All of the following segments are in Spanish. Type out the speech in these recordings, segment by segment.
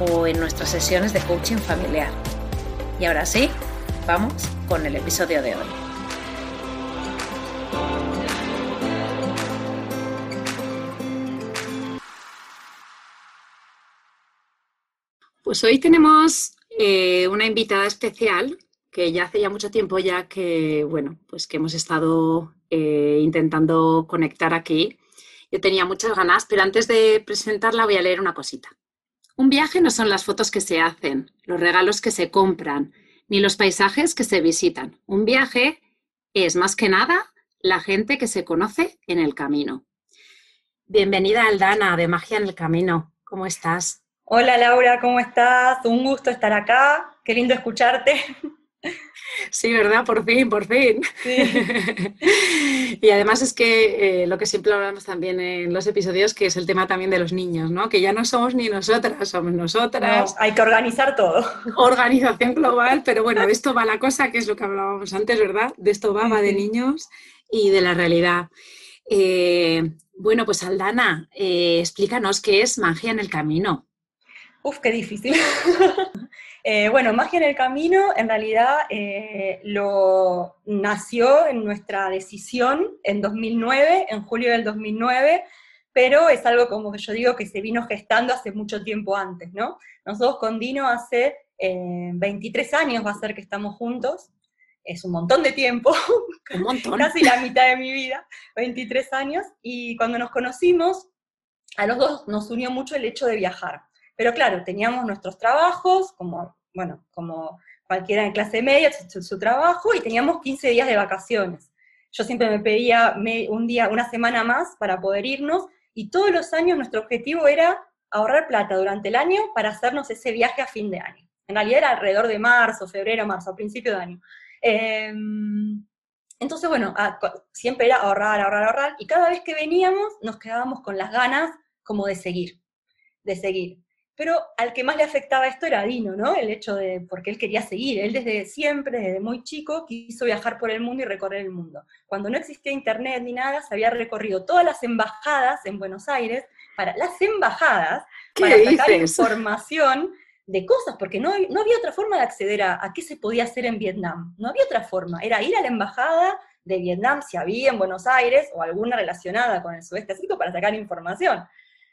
o en nuestras sesiones de coaching familiar. Y ahora sí, vamos con el episodio de hoy. Pues hoy tenemos eh, una invitada especial que ya hace ya mucho tiempo ya que, bueno, pues que hemos estado eh, intentando conectar aquí. Yo tenía muchas ganas, pero antes de presentarla voy a leer una cosita. Un viaje no son las fotos que se hacen, los regalos que se compran, ni los paisajes que se visitan. Un viaje es más que nada la gente que se conoce en el camino. Bienvenida Aldana de Magia en el Camino. ¿Cómo estás? Hola Laura, ¿cómo estás? Un gusto estar acá. Qué lindo escucharte. Sí, ¿verdad? Por fin, por fin. y además es que eh, lo que siempre hablamos también en los episodios, que es el tema también de los niños, ¿no? Que ya no somos ni nosotras, somos nosotras. hay que organizar todo. Organización global, pero bueno, de esto va la cosa, que es lo que hablábamos antes, ¿verdad? De esto va, va de niños y de la realidad. Eh, bueno, pues Aldana, eh, explícanos qué es magia en el camino. Uf, qué difícil. Eh, bueno, Magia en el Camino en realidad eh, lo nació en nuestra decisión en 2009, en julio del 2009, pero es algo como que yo digo que se vino gestando hace mucho tiempo antes, ¿no? Nosotros con Dino hace 23 eh, años va a ser que estamos juntos, es un montón de tiempo, un montón. casi la mitad de mi vida, 23 años, y cuando nos conocimos, a los dos nos unió mucho el hecho de viajar. Pero claro, teníamos nuestros trabajos, como, bueno, como cualquiera en clase media, su, trabajo, y teníamos 15 días de vacaciones. Yo siempre me pedía un día, una semana más para poder irnos, y todos los años nuestro objetivo era ahorrar plata durante el año para hacernos ese viaje a fin de año. En realidad era alrededor de marzo, febrero, marzo, a principio de año. Em, entonces, bueno, siempre era ahorrar, ahorrar, ahorrar, y cada vez que veníamos nos quedábamos con las ganas como de seguir, de seguir. Pero al que más le afectaba esto era a Dino, ¿no? El hecho de, porque él quería seguir, él desde siempre, desde muy chico, quiso viajar por el mundo y recorrer el mundo. Cuando no existía internet ni nada, se había recorrido todas las embajadas en Buenos Aires, para las embajadas, para sacar información de cosas, porque no, no había otra forma de acceder a, a qué se podía hacer en Vietnam, no había otra forma, era ir a la embajada de Vietnam, si había en Buenos Aires, o alguna relacionada con el sudeste asiático, para sacar información.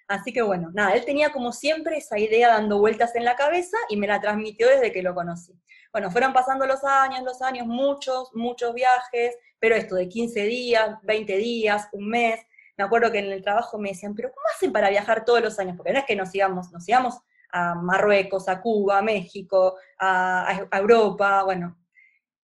Así que bueno, nada, él tenía como siempre esa idea dando vueltas en la cabeza y me la transmitió desde que lo conocí. Bueno, fueron pasando los años, los años, muchos, muchos viajes, pero esto de 15 días, 20 días, un mes. Me acuerdo que en el trabajo me decían, pero ¿cómo hacen para viajar todos los años? Porque no es que nos íbamos, nos íbamos a Marruecos, a Cuba, a México, a, Europa, bueno.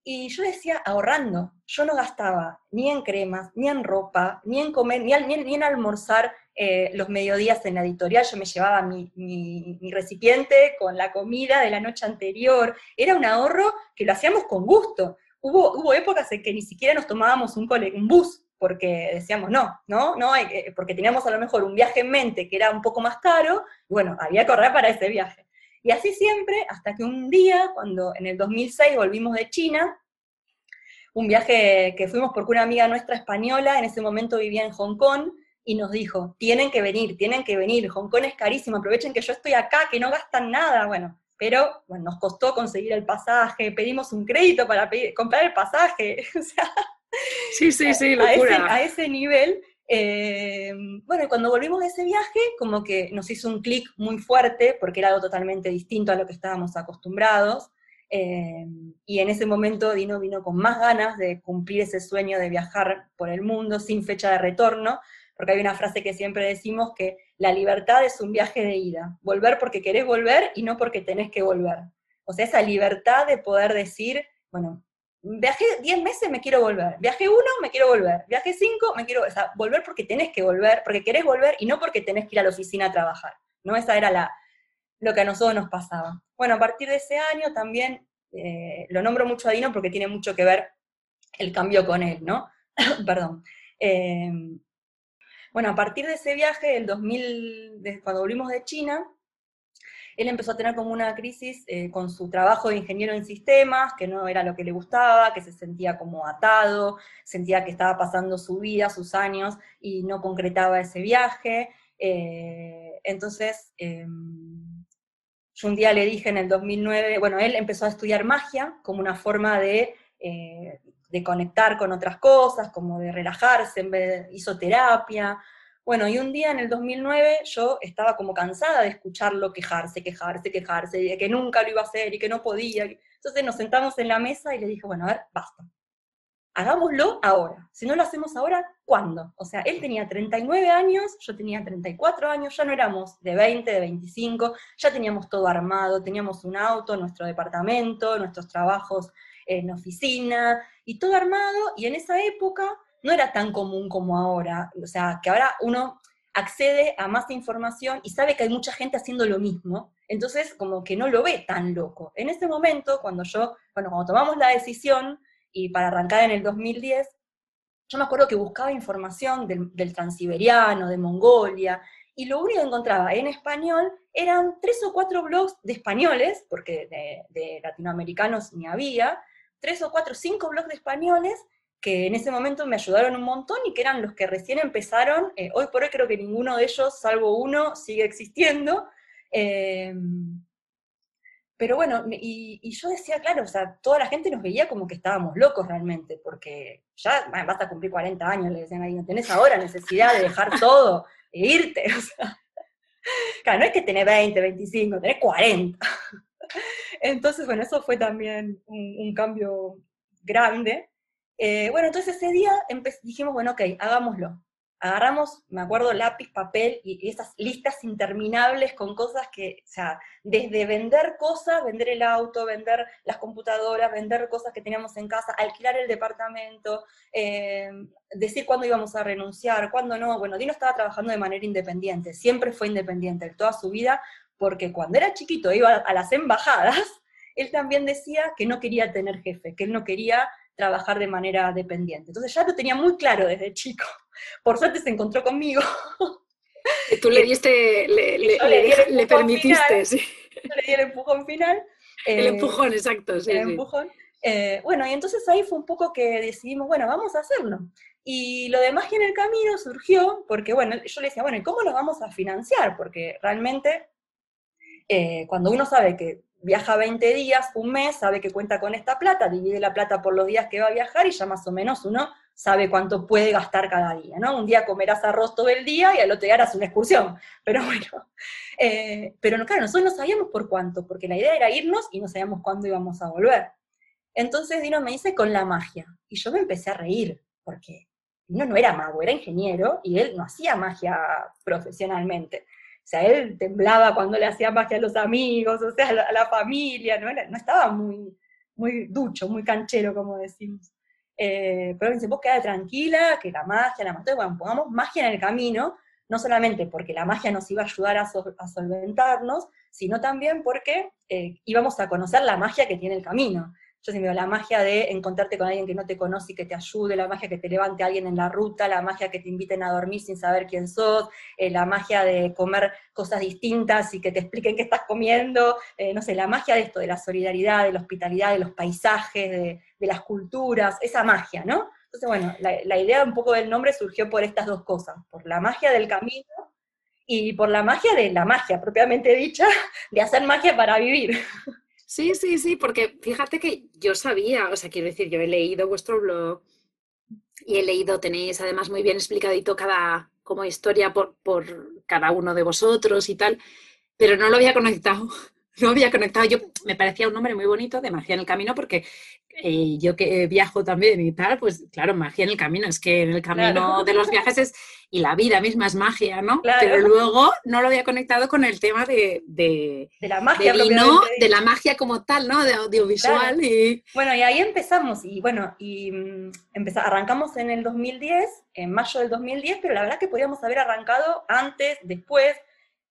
Y yo decía, ahorrando, yo no gastaba ni en cremas, ni en ropa, ni en comer, ni, ni en almorzar eh, los mediodías en la editorial yo me llevaba mi, recipiente con la comida de la noche anterior. Era un ahorro que lo hacíamos con gusto. Hubo, hubo épocas en que ni siquiera nos tomábamos un, un bus porque decíamos no, no, no, hay, porque teníamos a lo mejor un viaje en mente que era un poco más caro, bueno, había que ahorrar para ese viaje. Y así siempre, hasta que un día, cuando en el 2006 volvimos de China, un viaje que fuimos porque una amiga nuestra española en ese momento vivía en Hong Kong, y nos dijo, tienen que venir, tienen que venir, Hong Kong es carísimo, aprovechen que yo estoy acá, que no gastan nada, bueno, pero bueno, nos costó conseguir el pasaje, pedimos un crédito para comprar el pasaje, o sea, sí, sí, sí, locura. A, ese, nivel, Eh, bueno, y cuando volvimos de ese viaje, como que nos hizo un clic muy fuerte, porque era algo totalmente distinto a lo que estábamos acostumbrados. Eh, y en ese momento Dino vino con más ganas de cumplir ese sueño de viajar por el mundo sin fecha de retorno, porque hay una frase que siempre decimos que la libertad es un viaje de ida, volver porque querés volver y no porque tenés que volver. O sea, esa libertad de poder decir, bueno, viajé 10 meses, me quiero volver, viajé uno, me quiero volver, viajé cinco, me quiero, o sea, volver porque tenés que volver, porque querés volver y no porque tenés que ir a la oficina a trabajar, ¿no? Esa era la, lo que a nosotros nos pasaba. Bueno, a partir de ese año también, eh, lo nombro mucho a Dino porque tiene mucho que ver el cambio con él, ¿no? Perdón. Eh, bueno, a partir de ese viaje, el 2000, cuando volvimos de China, él empezó a tener como una crisis eh, con su trabajo de ingeniero en sistemas, que no era lo que le gustaba, que se sentía como atado, sentía que estaba pasando su vida, sus años, y no concretaba ese viaje. Eh, entonces, em, yo un día le dije en el 2009, bueno, él empezó a estudiar magia como una forma de, eh, de conectar con otras cosas, como de relajarse, en vez de, hizo terapia, bueno, y un día en el 2009 yo estaba como cansada de escucharlo quejarse, quejarse, quejarse, de que nunca lo iba a hacer y que no podía. Entonces nos sentamos en la mesa y le dije, bueno, a ver, basta. Hagámoslo ahora. Si no lo hacemos ahora, ¿cuándo? O sea, él tenía 39 años, yo tenía 34 años, ya no éramos de 20, de 25, ya teníamos todo armado, teníamos un auto, nuestro departamento, nuestros trabajos en oficina, y todo armado, y en esa época no era tan común como ahora. O sea, que ahora uno accede a más información y sabe que hay mucha gente haciendo lo mismo, entonces como que no lo ve tan loco. En ese momento, cuando yo, bueno, cuando tomamos la decisión y para arrancar en el 2010, yo me acuerdo que buscaba información del, transiberiano, de Mongolia, y lo único que encontraba en español eran tres o cuatro blogs de españoles, porque de, de latinoamericanos ni había, tres o cuatro, cinco blogs de españoles, que en ese momento me ayudaron un montón y que eran los que recién empezaron. Eh, hoy por hoy creo que ninguno de ellos, salvo uno, sigue existiendo. Em, pero bueno, y, yo decía, claro, o sea, toda la gente nos veía como que estábamos locos realmente, porque ya vas a cumplir 40 años, le decían ahí, no tenés ahora necesidad de dejar todo e irte. O sea, claro, no es que tenés 20, 25, tenés 40. Entonces, bueno, eso fue también un cambio grande. Eh, bueno, entonces ese día dijimos, bueno, ok, hagámoslo. Agarramos, me acuerdo, lápiz, papel y, esas listas interminables con cosas que, o sea, desde vender cosas, vender el auto, vender las computadoras, vender cosas que teníamos en casa, alquilar el departamento, eh, decir cuándo íbamos a renunciar, cuándo no. Bueno, Dino estaba trabajando de manera independiente, siempre fue independiente toda su vida, porque cuando era chiquito iba a las embajadas, él también decía que no quería tener jefe, que él no quería trabajar de manera dependiente. Entonces ya lo tenía muy claro desde chico. Por suerte se encontró conmigo. Tú le diste, le, le, permitiste, sí. le di el empujón final. el eh, empujón, exacto, sí. El empujón. Eh, bueno, y entonces ahí fue un poco que decidimos, bueno, vamos a hacerlo. Y lo de magia en el camino surgió porque, bueno, yo le decía, bueno, ¿y cómo lo vamos a financiar? Porque realmente, eh, cuando uno sabe que viaja 20 días, un mes, sabe que cuenta con esta plata, divide la plata por los días que va a viajar y ya más o menos uno sabe cuánto puede gastar cada día, ¿no? Un día comerás arroz todo el día y al otro día harás una excursión, pero bueno. Eh, pero claro, nosotros no sabíamos por cuánto, porque la idea era irnos y no sabíamos cuándo íbamos a volver. Entonces Dino me dice con la magia, y yo me empecé a reír, porque Dino no era mago, era ingeniero, y él no hacía magia profesionalmente. O sea, él temblaba cuando le hacía magia a los amigos, o sea, a la, familia, ¿no? estaba muy, muy ducho, muy canchero, como decimos. Eh, pero dice, vos quedate tranquila, que la magia, la magia, bueno, pongamos magia en el camino, no solamente porque la magia nos iba a ayudar a, solventarnos, sino también porque eh, íbamos a conocer la magia que tiene el camino. Yo siempre digo, la magia de encontrarte con alguien que no te conoce y que te ayude, la magia que te levante alguien en la ruta, la magia que te inviten a dormir sin saber quién sos, eh, la magia de comer cosas distintas y que te expliquen qué estás comiendo, eh, no sé, la magia de esto, de la solidaridad, de la hospitalidad, de los paisajes, de, las culturas, esa magia, ¿no? Entonces, bueno, la, la idea un poco del nombre surgió por estas dos cosas, por la magia del camino y por la magia de la magia, propiamente dicha, de hacer magia para vivir. Sí, sí, sí, porque fíjate que yo sabía, o sea, quiero decir, yo he leído vuestro blog, y he leído, tenéis además muy bien explicadito cada como historia por, por cada uno de vosotros y tal, pero no lo había conectado no había conectado. Yo me parecía un nombre muy bonito de magia en el camino porque eh, yo que viajo también y tal, pues claro, magia en el camino. Es que en el camino de los viajes es y la vida misma es magia, ¿no? Pero luego no lo había conectado con el tema de, de, la magia. De, vino, de la magia como tal, ¿no? De audiovisual. Y... Bueno, y ahí empezamos. Y bueno, y mm, arrancamos en el 2010, en mayo del 2010, pero la verdad que podíamos haber arrancado antes, después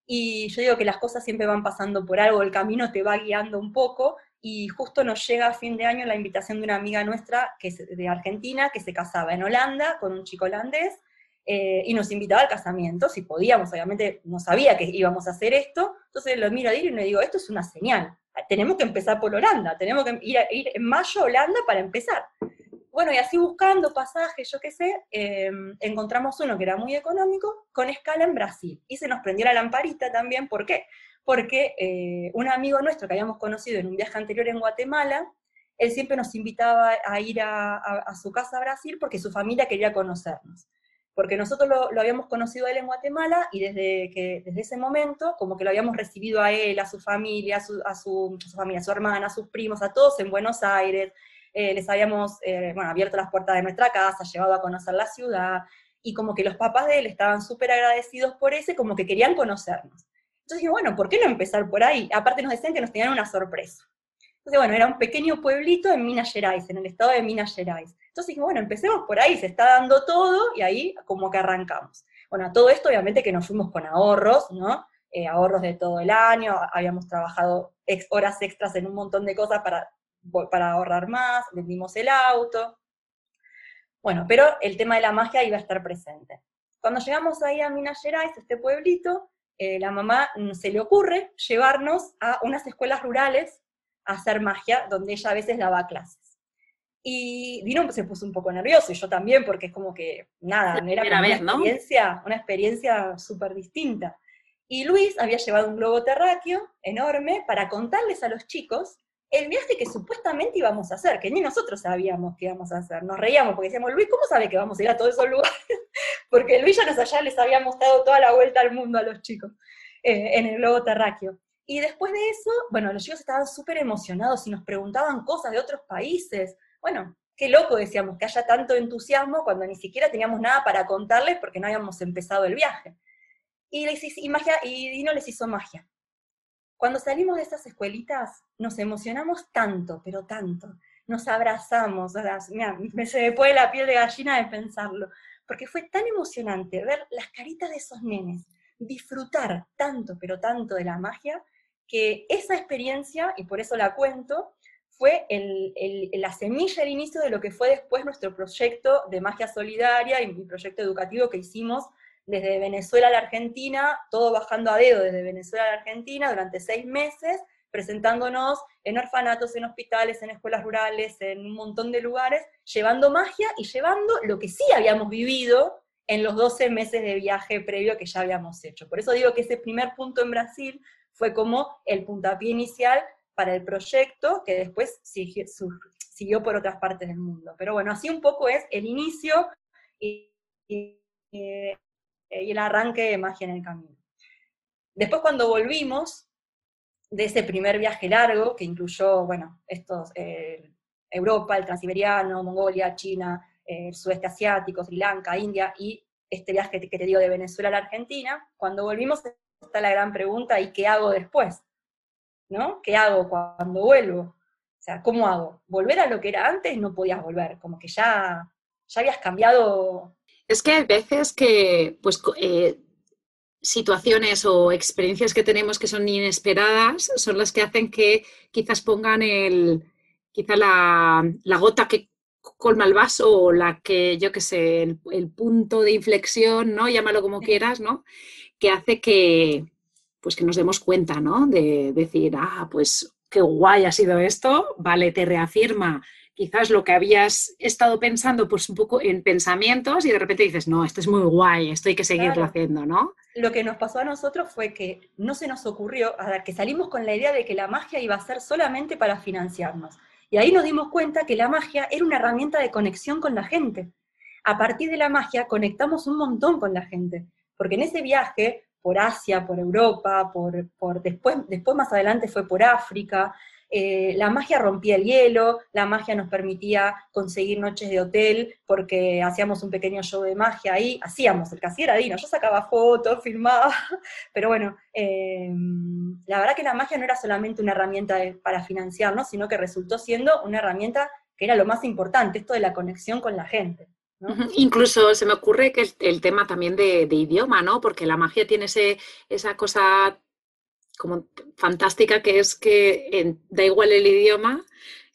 y yo digo que las cosas siempre van pasando por algo, el camino te va guiando un poco, y justo nos llega a fin de año la invitación de una amiga nuestra que es de Argentina, que se casaba en Holanda con un chico holandés, eh, y nos invitaba al casamiento, si podíamos, obviamente no sabía que íbamos a hacer esto, entonces lo miro a Dir y le digo, esto es una señal, tenemos que empezar por Holanda, tenemos que ir, ir en mayo a Holanda para empezar. Bueno, y así buscando pasajes, yo qué sé, em, encontramos uno que era muy económico, con escala en Brasil. Y se nos prendió la lamparita también, ¿por qué? Porque eh, un amigo nuestro que habíamos conocido en un viaje anterior en Guatemala, él siempre nos invitaba a ir a, su casa a Brasil porque su familia quería conocernos. Porque nosotros lo, habíamos conocido a él en Guatemala y desde, que, desde ese momento, como que lo habíamos recibido a él, a su familia, a su, a su, a su familia, a su hermana, a sus primos, a todos en Buenos Aires, eh, les habíamos eh, bueno, abierto las puertas de nuestra casa, llevado a conocer la ciudad, y como que los papás de él estaban súper agradecidos por ese, como que querían conocernos. Entonces dije, bueno, ¿por qué no empezar por ahí? Aparte nos decían que nos tenían una sorpresa. Entonces, bueno, era un pequeño pueblito en Minas Gerais, en el estado de Minas Gerais. Entonces dije, bueno, empecemos por ahí, se está dando todo, y ahí como que arrancamos. Bueno, a todo esto obviamente que nos fuimos con ahorros, ¿no? Eh, ahorros de todo el año, habíamos trabajado horas extras en un montón de cosas para para ahorrar más, vendimos el auto. Bueno, pero el tema de la magia iba a estar presente. Cuando llegamos ahí a Minas Gerais, este pueblito, eh, la mamá mm, se le ocurre llevarnos a unas escuelas rurales a hacer magia, donde ella a veces daba clases. Y Dino se puso un poco nervioso, y yo también, porque es como que, nada, era una experiencia, una experiencia súper distinta. Y Luis había llevado un globo terráqueo enorme para contarles a los chicos el viaje que supuestamente íbamos a hacer, que ni nosotros sabíamos que íbamos a hacer. Nos reíamos porque decíamos, Luis, ¿cómo sabe que vamos a ir a todos esos lugares? porque Luis ya nos allá les había mostrado toda la vuelta al mundo a los chicos eh, en el globo terráqueo. Y después de eso, bueno, los chicos estaban súper emocionados y nos preguntaban cosas de otros países. Bueno, qué loco decíamos que haya tanto entusiasmo cuando ni siquiera teníamos nada para contarles porque no habíamos empezado el viaje. Y, les, y, magia, y Dino les hizo magia. Cuando salimos de esas escuelitas, nos emocionamos tanto, pero tanto. Nos abrazamos, me se me pone la piel de gallina de pensarlo, porque fue tan emocionante ver las caritas de esos nenes, disfrutar tanto, pero tanto de la magia, que esa experiencia, y por eso la cuento, fue la semilla, el inicio de lo que fue después nuestro proyecto de magia solidaria y mi proyecto educativo que hicimos desde Venezuela a la Argentina, todo bajando a dedo desde Venezuela a la Argentina durante seis meses, presentándonos en orfanatos, en hospitales, en escuelas rurales, en un montón de lugares, llevando magia y llevando lo que sí habíamos vivido en los 12 meses de viaje previo que ya habíamos hecho. Por eso digo que ese primer punto en Brasil fue como el puntapié inicial para el proyecto que después siguió, por otras partes del mundo. Pero bueno, así un poco es el inicio y, y y el arranque de magia en el camino. Después cuando volvimos de ese primer viaje largo, que incluyó, bueno, estos, eh, Europa, el Transiberiano, Mongolia, China, eh, el sudeste asiático, Sri Lanka, India, y este viaje que te digo de Venezuela a la Argentina, cuando volvimos está la gran pregunta, ¿y qué hago después? ¿No? ¿Qué hago cuando vuelvo? O sea, ¿cómo hago? ¿Volver a lo que era antes? No podías volver, como que ya, ya habías cambiado es que hay veces que, pues, eh, situaciones o experiencias que tenemos que son inesperadas son las que hacen que quizás pongan el, quizá la, gota que colma el vaso o la que, yo qué sé, el, punto de inflexión, ¿no? Llámalo como quieras, ¿no? Que hace que, pues que nos demos cuenta, ¿no? De decir, ah, pues qué guay ha sido esto, vale, te reafirma quizás lo que habías estado pensando, pues un poco en pensamientos y de repente dices, no, esto es muy guay, esto hay que seguirlo haciendo, ¿no? Lo que nos pasó a nosotros fue que no se nos ocurrió, a ver, que salimos con la idea de que la magia iba a ser solamente para financiarnos. Y ahí nos dimos cuenta que la magia era una herramienta de conexión con la gente. a partir de la magia conectamos un montón con la gente, porque en ese viaje por Asia, por Europa, por, por después, después más adelante fue por África, eh, la magia rompía el hielo, la magia nos permitía conseguir noches de hotel porque hacíamos un pequeño show de magia ahí, hacíamos, el casi era Dino, yo sacaba fotos, filmaba, pero bueno, eh, la verdad que la magia no era solamente una herramienta para financiarnos, sino que resultó siendo una herramienta que era lo más importante, esto de la conexión con la gente. Incluso se me ocurre que el, tema también de, idioma, ¿no? Porque la magia tiene ese, esa cosa como fantástica que es que da igual el idioma,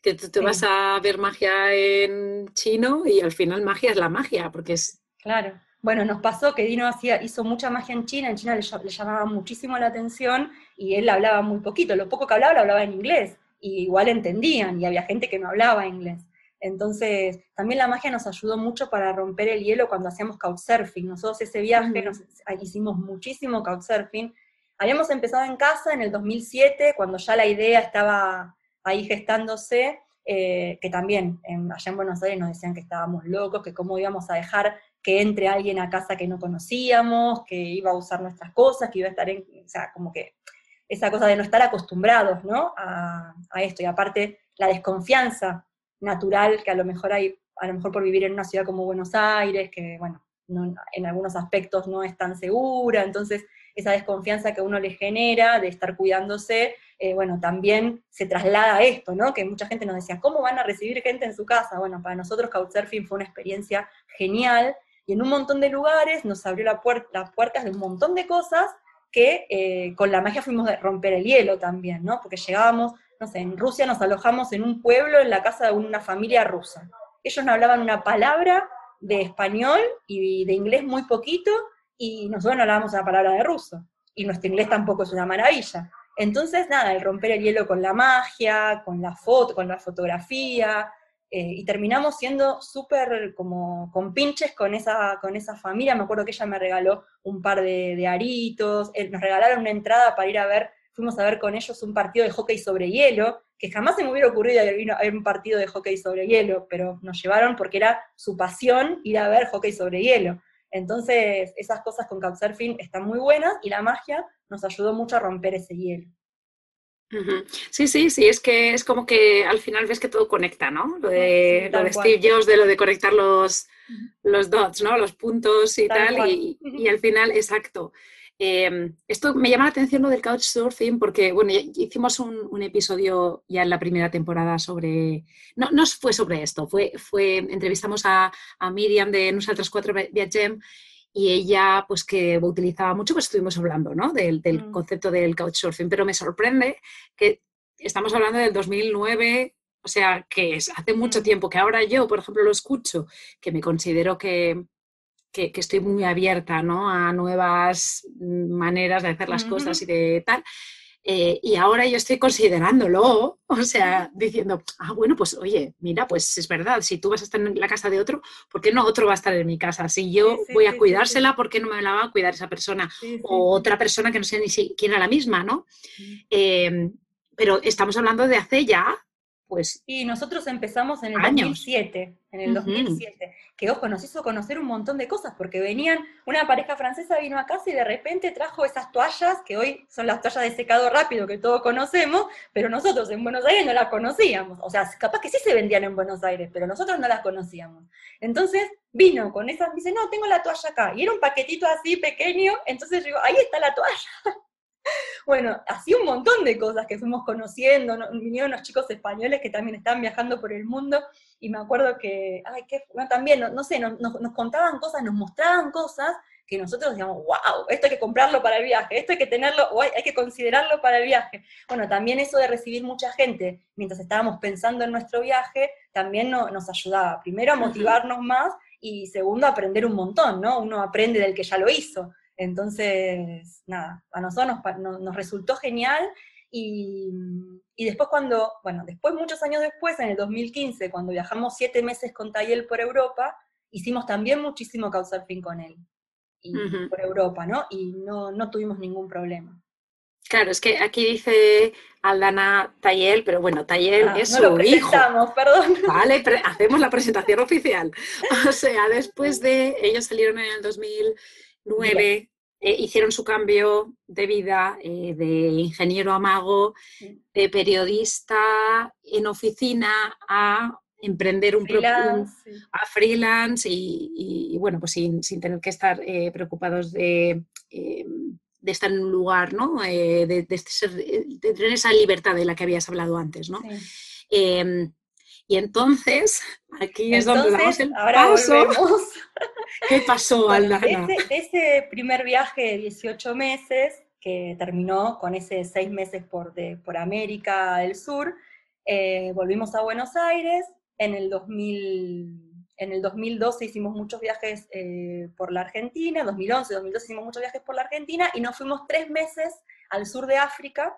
que tú te vas a ver magia en chino y al final magia es la magia, porque es... Claro. Bueno, nos pasó que Dino hacía, hizo mucha magia en China, en China le, llamaba muchísimo la atención y él hablaba muy poquito, lo poco que hablaba lo hablaba en inglés, y igual entendían, y había gente que no hablaba inglés. Entonces, también la magia nos ayudó mucho para romper el hielo cuando hacíamos couchsurfing. Nosotros ese viaje nos, hicimos muchísimo couchsurfing Habíamos empezado en casa en el 2007, cuando ya la idea estaba ahí gestándose, eh, que también allá en Buenos Aires nos decían que estábamos locos, que cómo íbamos a dejar que entre alguien a casa que no conocíamos, que iba a usar nuestras cosas, que iba a estar en, o sea, como que esa cosa de no estar acostumbrados, ¿no? A, esto, y aparte la desconfianza natural que a lo mejor hay, a lo mejor por vivir en una ciudad como Buenos Aires, que, bueno, en algunos aspectos no es tan segura, entonces esa desconfianza que uno le genera de estar cuidándose, eh, bueno, también se traslada a esto, ¿no? Que mucha gente nos decía, ¿cómo van a recibir gente en su casa? Bueno, para nosotros Couchsurfing fue una experiencia genial, y en un montón de lugares nos abrió la las puertas de un montón de cosas que eh, con la magia fuimos a romper el hielo también, ¿no? Porque llegábamos, no sé, en Rusia nos alojamos en un pueblo, en la casa de una familia rusa. Ellos no hablaban una palabra de español y de inglés muy poquito, y nosotros no hablábamos una palabra de ruso, y nuestro inglés tampoco es una maravilla. Entonces, nada, el romper el hielo con la magia, con la foto, con la fotografía, eh, y terminamos siendo súper como con pinches con esa, con esa familia. Me acuerdo que ella me regaló un par de, aritos, eh, nos regalaron una entrada para ir a ver, fuimos a ver con ellos un partido de hockey sobre hielo, que jamás se me hubiera ocurrido ir a ver un partido de hockey sobre hielo, pero nos llevaron porque era su pasión ir a ver hockey sobre hielo. Entonces, esas cosas con Couchsurfing están muy buenas y la magia nos ayudó mucho a romper ese hielo. Sí, sí, sí, es que es como que al final ves que todo conecta, ¿no? Lo de, lo de Steve Jobs, de lo de conectar los, los dots, ¿no? Los puntos y tal, y, y, al final, exacto. Em, esto me llama la atención lo del couchsurfing porque, bueno, hicimos un, episodio ya en la primera temporada sobre, no, no fue sobre esto, fue, fue entrevistamos a, Miriam de Nosaltres Cuatro Viagem y ella, pues que utilizaba mucho, pues estuvimos hablando, ¿no? Del, del mm. concepto del couchsurfing, pero me sorprende que estamos hablando del 2009, o sea, que es hace mucho mm. tiempo, que ahora yo, por ejemplo, lo escucho, que me considero que que, estoy muy abierta ¿no? a nuevas maneras de hacer las cosas y de tal. Eh, y ahora yo estoy considerándolo, o sea, diciendo, ah, bueno, pues oye, mira, pues es verdad, si tú vas a estar en la casa de otro, ¿por qué no otro va a estar en mi casa? Si yo voy a cuidársela, ¿por qué no me la va a cuidar esa persona? O otra persona que no sé ni siquiera la misma, ¿no? Em, pero estamos hablando de hace ya pues... Y nosotros empezamos en el 2007, en el 2007, que ojo, nos hizo conocer un montón de cosas, porque venían, una pareja francesa vino a casa y de repente trajo esas toallas, que hoy son las toallas de secado rápido que todos conocemos, pero nosotros en Buenos Aires no las conocíamos, o sea, capaz que sí se vendían en Buenos Aires, pero nosotros no las conocíamos. Entonces vino con esas, dice, no, tengo la toalla acá, y era un paquetito así pequeño, entonces yo digo, ahí está la toalla. Bueno, así un montón de cosas que fuimos conociendo, vinieron unos chicos españoles que también están viajando por el mundo, y me acuerdo que, ay, qué, también, no, sé, nos, contaban cosas, nos mostraban cosas que nosotros decíamos, wow, esto hay que comprarlo para el viaje, esto hay que tenerlo, o hay, que considerarlo para el viaje. Bueno, también eso de recibir mucha gente mientras estábamos pensando en nuestro viaje, también nos ayudaba, primero a motivarnos más, y segundo a aprender un montón, ¿no? Uno aprende del que ya lo hizo. Entonces, nada, a nosotros nos, resultó genial y, después cuando, bueno, después, muchos años después, en el 2015, cuando viajamos siete meses con Tayel por Europa, hicimos también muchísimo couchsurfing con él, y, por Europa, ¿no? Y no, no tuvimos ningún problema. Claro, es que aquí dice Aldana Tayel, pero bueno, Tayel Ah, es no su lo hijo. perdón. Vale, hacemos la presentación oficial. O sea, después de, ellos salieron en el 2009, eh, hicieron su cambio de vida eh, de ingeniero a mago, de periodista en oficina a emprender un, Freelance, a freelance y, y- y, bueno, pues sin, sin tener que estar eh, preocupados de, eh, de estar en un lugar, ¿no? Eh, de, de ser- de tener esa libertad de la que habías hablado antes, ¿no? Sí. Eh, y entonces, aquí es donde damos el ahora paso. volvemos. ¿Qué pasó, Bueno, Aldana? ese, de ese primer viaje de 18 meses, que terminó con ese seis meses por, de- por América del Sur, eh, volvimos a Buenos Aires. En el, 2000, en el 2012 hicimos muchos viajes eh, por la Argentina, 2011, 2012 hicimos muchos viajes por la Argentina y nos fuimos tres meses al sur de África,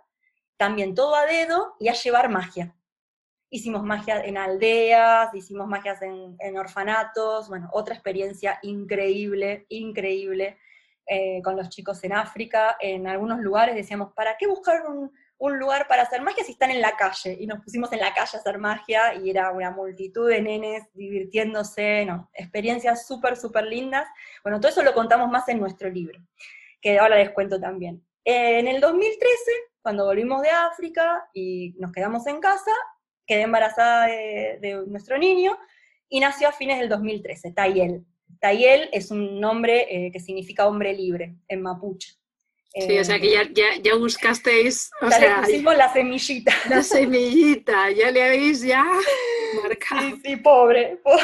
también todo a dedo y a llevar magia. Hicimos magia en aldeas, hicimos magias en, en orfanatos, bueno, otra experiencia increíble, increíble eh, con los chicos en África. En algunos lugares decíamos, ¿para qué buscar un, un lugar para hacer magia si están en la calle? Y nos pusimos en la calle a hacer magia y era una multitud de nenes divirtiéndose, no, experiencias súper, súper lindas. Bueno, todo eso lo contamos más en nuestro libro, que ahora les cuento también. Eh, en el 2013, cuando volvimos de África y nos quedamos en casa, quedé embarazada de, de nuestro niño y nació a fines del 2013, Tayel. Tayel es un nombre eh, que significa hombre libre en mapuche. Sí, o sea que ya, ya, ya buscasteis, o sea, le pusimos la semillita. la semillita, ya le habéis ya marcado, Sí, sí, pobre, po-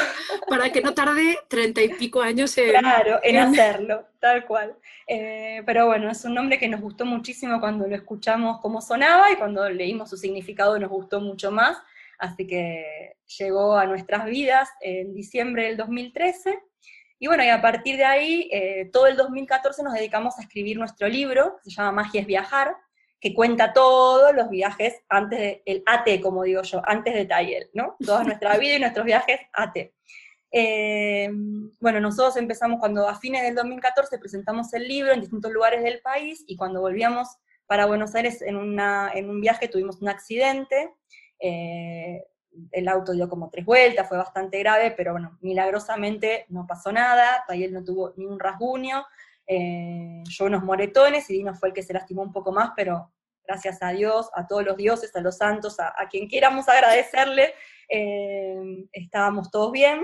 para que no tarde treinta y pico años en... claro, en en- hacerlo, tal cual. Eh, pero bueno, es un nombre que nos gustó muchísimo cuando lo escuchamos cómo sonaba y cuando leímos su significado nos gustó mucho más. Así que llegó a nuestras vidas en diciembre del 2013. Y bueno, y a partir de ahí, eh, todo el 2014 nos dedicamos a escribir nuestro libro, que se llama Magia es Viajar, que cuenta todos los viajes antes de, el AT, como digo yo, antes de Tayel, ¿no? Toda nuestra vida y nuestros viajes AT. Eh, bueno, nosotros empezamos cuando a fines del 2014 presentamos el libro en distintos lugares del país y cuando volvíamos para Buenos Aires en, una, en un viaje tuvimos un accidente, eh, el auto dio como tres vueltas, fue bastante grave, pero bueno, milagrosamente no pasó nada, Tayel no tuvo ni un rasguño, eh, yo unos moretones y Dino fue el que se lastimó un poco más, pero gracias a Dios, a todos los dioses, a los santos, a, quien quieramos agradecerle, eh, estábamos todos bien.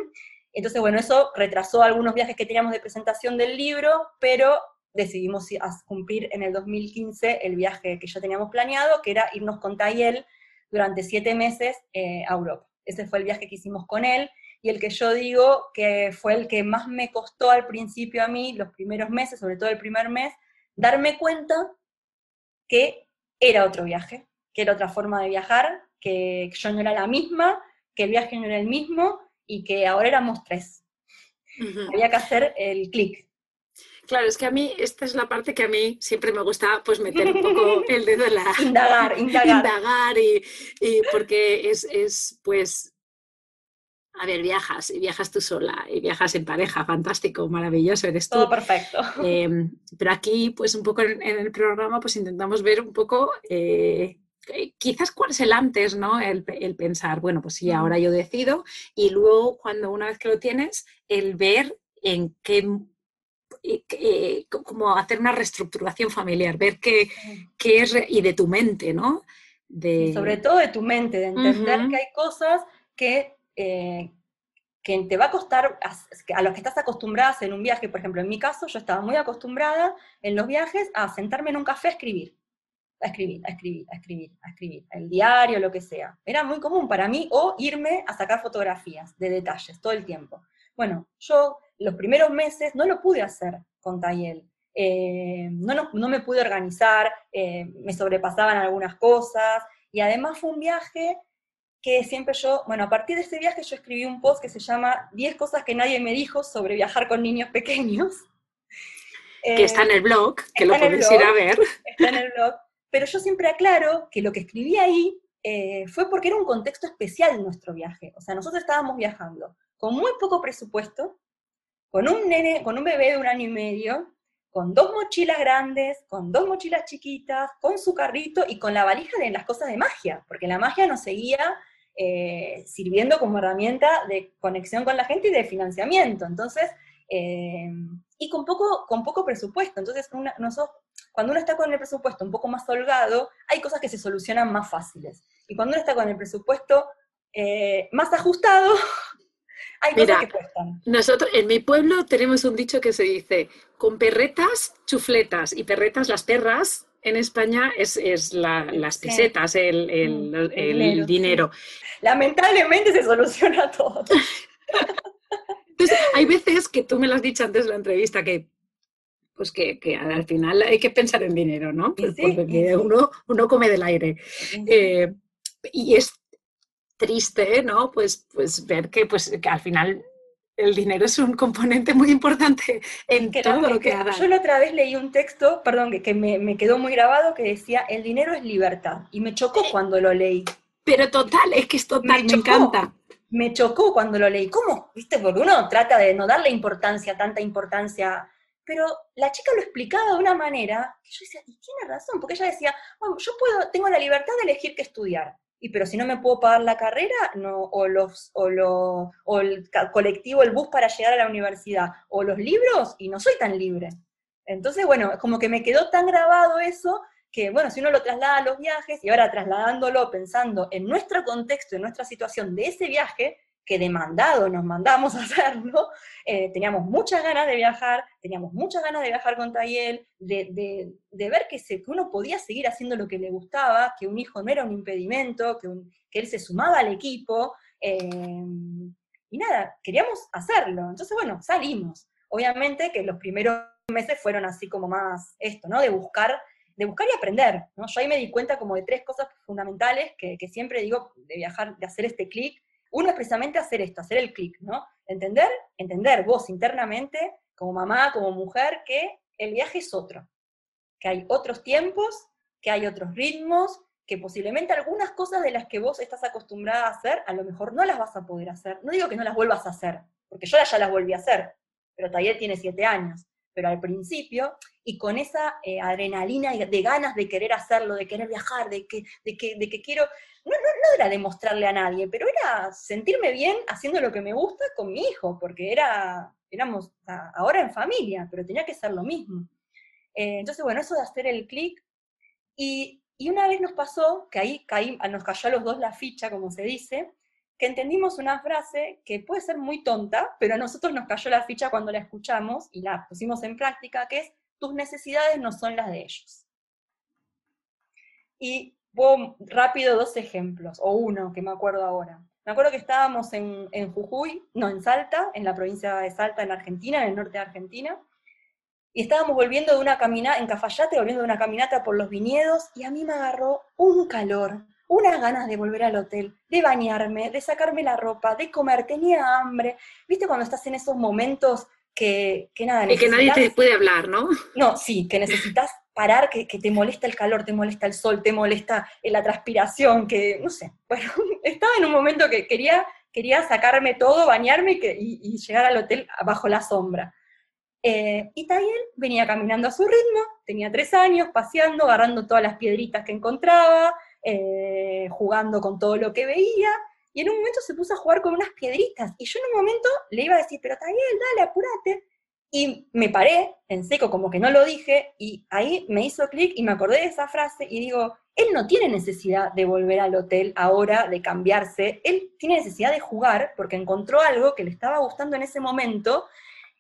Entonces, bueno, eso retrasó algunos viajes que teníamos de presentación del libro, pero decidimos cumplir en el 2015 el viaje que ya teníamos planeado, que era irnos con Tayel durante siete meses eh, a Europa. Ese fue el viaje que hicimos con él, y el que yo digo que fue el que más me costó al principio a mí, los primeros meses, sobre todo el primer mes, darme cuenta que era otro viaje, que era otra forma de viajar, que yo no era la misma, que el viaje no era el mismo, y que ahora éramos tres. Había que hacer el clic. Claro, es que a mí esta es la parte que a mí siempre me gusta pues meter un poco el dedo en la... Indagar, indagar. indagar y, y porque es, es, pues, a ver, viajas y viajas tú sola y viajas en pareja, fantástico, maravilloso, eres tú. Todo perfecto. Eh, pero aquí, pues un poco en, en el programa, pues intentamos ver un poco, eh, eh, quizás cuál es el antes, ¿no? El, el pensar, bueno, pues sí, ahora yo decido y luego cuando una vez que lo tienes, el ver en qué, eh, co- como hacer una reestructuración familiar, ver qué, qué es, y de tu mente, ¿no? De, sobre todo de tu mente, de entender Ujú. que hay cosas que, eh, que te va a costar, a, a los que estás acostumbradas en un viaje, por ejemplo, en mi caso, yo estaba muy acostumbrada en los viajes a sentarme en un café a escribir, a escribir, a escribir, a escribir, a escribir, el diario, lo que sea. Era muy común para mí, o irme a sacar fotografías de detalles todo el tiempo. Bueno, yo los primeros meses no lo pude hacer con Tayel. Eh, no, no, no me pude organizar, eh, me sobrepasaban algunas cosas, y además fue un viaje que siempre yo, bueno, a partir de ese viaje yo escribí un post que se llama 10 cosas que nadie me dijo sobre viajar con niños pequeños. que está en el blog, que lo podéis ir a ver. está en el blog, pero yo siempre aclaro que lo que escribí ahí eh, fue porque era un contexto especial nuestro viaje. O sea, nosotros estábamos viajando con muy poco presupuesto, con un nene, con un bebé de un año y medio, con dos mochilas grandes, con dos mochilas chiquitas, con su carrito y con la valija de las cosas de magia, porque la magia nos seguía eh, sirviendo como herramienta de conexión con la gente y de financiamiento. Entonces, eh, y con poco, con poco presupuesto. Entonces, cuando uno está con el presupuesto un poco más holgado, hay cosas que se solucionan más fáciles. Y cuando uno está con el presupuesto eh, más ajustado, hay cosas que cuestan. Nosotros, en mi pueblo tenemos un dicho que se dice, con perretas, chufletas, y perretas, las perras, en España es, las pesetas, el, mm, dinero. Lamentablemente se soluciona todo. Entonces, hay veces que tú me lo has dicho antes de la entrevista, que pues que, al final hay que pensar en dinero, ¿no? porque uno, uno come del aire. Eh, y es triste, ¿no? Pues, pues ver que, pues, que al final el dinero es un componente muy importante en todo lo que haga. Yo la otra vez leí un texto, perdón, que, me, quedó muy grabado, que decía, el dinero es libertad. Y me chocó cuando lo leí. Pero total, es que es total, me, encanta. Me chocó cuando lo leí. ¿Cómo? ¿Viste? Porque uno trata de no darle importancia, tanta importancia. Pero la chica lo explicaba de una manera que yo decía, y tiene razón, porque ella decía, bueno, yo puedo, tengo la libertad de elegir qué estudiar y pero si no me puedo pagar la carrera, no, o, los, o, lo, o el colectivo, el bus para llegar a la universidad, o los libros, y no soy tan libre. Entonces, bueno, como que me quedó tan grabado eso, que bueno, si uno lo traslada a los viajes, y ahora trasladándolo pensando en nuestro contexto, en nuestra situación de ese viaje, que demandado nos mandamos a hacerlo, eh, teníamos muchas ganas de viajar, teníamos muchas ganas de viajar con Tayel, de, ver que, se, que, uno podía seguir haciendo lo que le gustaba, que un hijo no era un impedimento, que, que él se sumaba al equipo, eh, y nada, queríamos hacerlo. Entonces, bueno, salimos. Obviamente que los primeros meses fueron así como más esto, ¿no? De buscar de buscar y aprender, ¿no? Yo ahí me di cuenta como de tres cosas fundamentales que, que siempre digo de viajar, de hacer este clic, uno es precisamente hacer esto, hacer el clic, ¿no? Entender, entender vos internamente, como mamá, como mujer, que el viaje es otro, que hay otros tiempos, que hay otros ritmos, que posiblemente algunas cosas de las que vos estás acostumbrada a hacer, a lo mejor no las vas a poder hacer. No digo que no las vuelvas a hacer, porque yo ya las volví a hacer, pero Taller tiene siete años. Pero al principio, y con esa eh, adrenalina de ganas de querer hacerlo, de querer viajar, de que, de que, de que quiero, no, no, no, era demostrarle a nadie, pero era sentirme bien haciendo lo que me gusta con mi hijo, porque era, éramos ahora en familia, pero tenía que ser lo mismo. Eh, entonces, bueno, eso de hacer el clic. Y, y, una vez nos pasó, que ahí caí, nos cayó a los dos la ficha, como se dice, que entendimos una frase que puede ser muy tonta, pero a nosotros nos cayó la ficha cuando la escuchamos y la pusimos en práctica, que es, tus necesidades no son las de ellos. Y Voy rápido dos ejemplos, o uno que me acuerdo ahora. Me acuerdo que estábamos en, Jujuy, no, en Salta, en la provincia de Salta, en Argentina, en el norte de Argentina, y estábamos volviendo de una caminata, en Cafayate, volviendo de una caminata por los viñedos, y a mí me agarró un calor, unas ganas de volver al hotel, de bañarme, de sacarme la ropa, de comer, tenía hambre. ¿Viste cuando estás en esos momentos que, que nada, Y que nadie te puede hablar, ¿no? No, sí, que necesitas parar, que, te molesta el calor, te molesta el sol, te molesta eh, la transpiración, que no sé. Bueno, estaba en un momento que quería, quería sacarme todo, bañarme y, llegar al hotel bajo la sombra. Eh, y Tayel venía caminando a su ritmo, tenía tres años, paseando, agarrando todas las piedritas que encontraba, eh, jugando con todo lo que veía, y en un momento se puso a jugar con unas piedritas, y yo en un momento le iba a decir, pero Tayel, dale, apúrate, y me paré en seco, como que no lo dije, y ahí me hizo clic y me acordé de esa frase y digo, él no tiene necesidad de volver al hotel ahora, de cambiarse, él tiene necesidad de jugar porque encontró algo que le estaba gustando en ese momento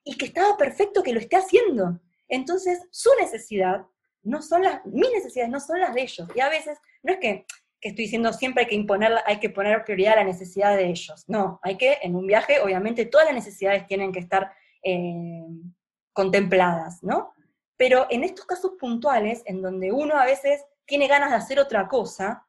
y que estaba perfecto que lo esté haciendo. Entonces, su necesidad no son las, mis necesidades no son las de ellos. Y a veces, no es que, que estoy diciendo siempre hay que imponer, hay que poner prioridad a la necesidad de ellos. No, hay que, en un viaje, obviamente, todas las necesidades tienen que estar eh, contempladas, ¿no? Pero en estos casos puntuales, en donde uno a veces tiene ganas de hacer otra cosa,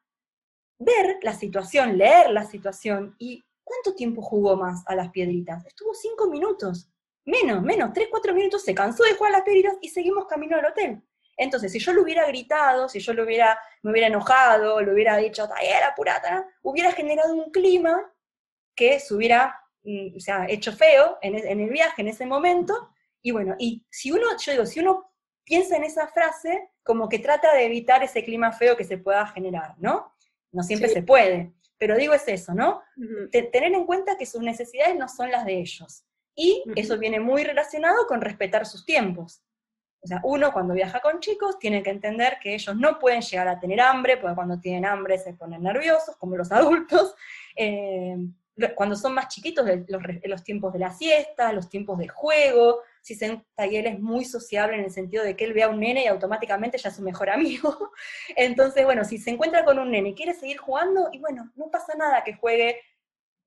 ver la situación, leer la situación y ¿cuánto tiempo jugó más a las piedritas? Estuvo cinco minutos, menos, menos, tres, cuatro minutos, se cansó de jugar a las piedritas y seguimos camino al hotel. Entonces, si yo lo hubiera gritado, si yo lo hubiera, me hubiera enojado, lo hubiera dicho, la purata, hubiera generado un clima que se hubiera Mm, o sea, hecho feo en, el viaje en ese momento, y bueno, y si uno, yo digo, si uno piensa en esa frase como que trata de evitar ese clima feo que se pueda generar, ¿no? No siempre se puede, pero digo es eso, ¿no? tener en cuenta que sus necesidades no son las de ellos. Y eso viene muy relacionado con respetar sus tiempos. O sea, uno cuando viaja con chicos tiene que entender que ellos no pueden llegar a tener hambre, porque cuando tienen hambre se ponen nerviosos, como los adultos. Eh, cuando son más chiquitos, los, tiempos de la siesta, los tiempos de juego, si se y él es muy sociable en el sentido de que él ve a un nene y automáticamente ya es su mejor amigo. Entonces, bueno, si se encuentra con un nene y quiere seguir jugando, y bueno, no pasa nada que juegue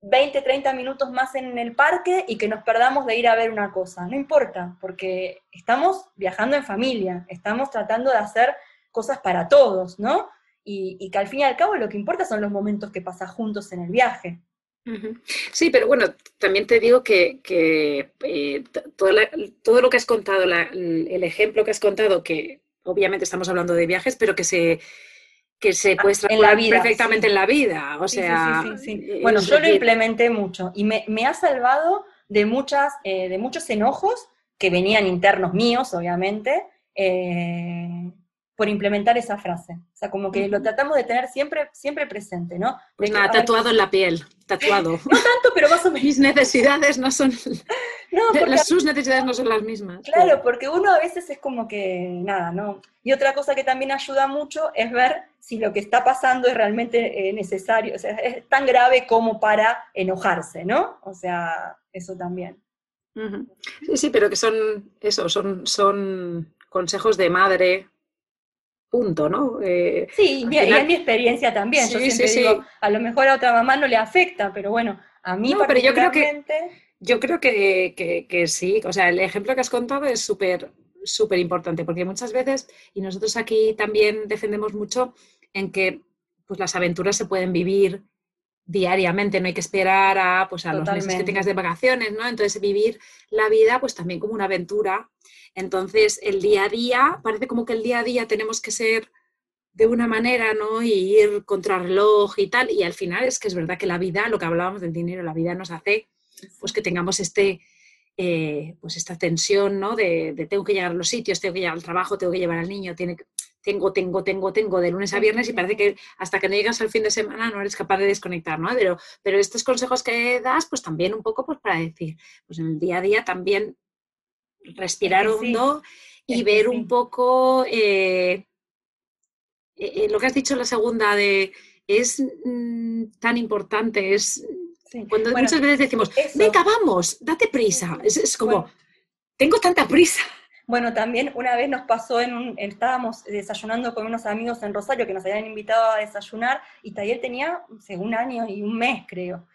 20, 30 minutos más en el parque y que nos perdamos de ir a ver una cosa. No importa, porque estamos viajando en familia, estamos tratando de hacer cosas para todos, ¿no? Y, que al fin y al cabo lo que importa son los momentos que pasas juntos en el viaje. Sí, pero bueno, también te digo que, eh, todo, lo que has contado, el ejemplo que has contado, que obviamente estamos hablando de viajes, pero que se, que se puede extrapolar perfectamente en la vida. O sea, eh, bueno, yo lo implementé mucho y me, ha salvado de, muchas, eh, de muchos enojos que venían internos míos, obviamente, por implementar esa frase. O sea, como que lo tratamos de tener siempre, siempre presente, ¿no? Pues nada, tatuado en la piel, tatuado. no tanto, pero más o menos. Mis necesidades no son... No, porque, sus necesidades no son las mismas. Claro, porque uno a veces es como que, nada, ¿no? Y otra cosa que también ayuda mucho es ver si lo que está pasando es realmente eh, necesario, o sea, es tan grave como para enojarse, ¿no? O sea, eso también. Sí, sí, pero que son, eso, son, son consejos de madre, punto, ¿no? Eh, sí, y, es mi experiencia también. yo siempre digo, a lo mejor a otra mamá no le afecta, pero bueno, a mí no, pero yo creo que yo creo que, que, sí, o sea, el ejemplo que has contado es súper súper importante, porque muchas veces, y nosotros aquí también defendemos mucho en que pues las aventuras se pueden vivir diariamente, no hay que esperar a, pues, a los meses que tengas de vacaciones, ¿no? Entonces vivir la vida pues también como una aventura entonces, el día a día, parece como que el día a día tenemos que ser de una manera, ¿no? Y ir contra reloj y tal. Y al final es que es verdad que la vida, lo que hablábamos del dinero, la vida nos hace pues que tengamos este, eh, pues esta tensión, ¿no? De, tengo que llegar a los sitios, tengo que llegar al trabajo, tengo que llevar al niño, tiene, tengo, tengo, tengo, tengo, de lunes a viernes y parece que hasta que no llegas al fin de semana no eres capaz de desconectar, ¿no? Pero, pero estos consejos que das, pues también un poco pues para decir, pues en el día a día también respirar hondo y ver un poco eh, eh, lo que has dicho la segunda de es mm, tan importante, es cuando muchas veces decimos, venga, vamos, date prisa. Es, como, tengo tanta prisa. Bueno, también una vez nos pasó en un, estábamos desayunando con unos amigos en Rosario que nos habían invitado a desayunar y Tayel tenía un año y un mes, creo.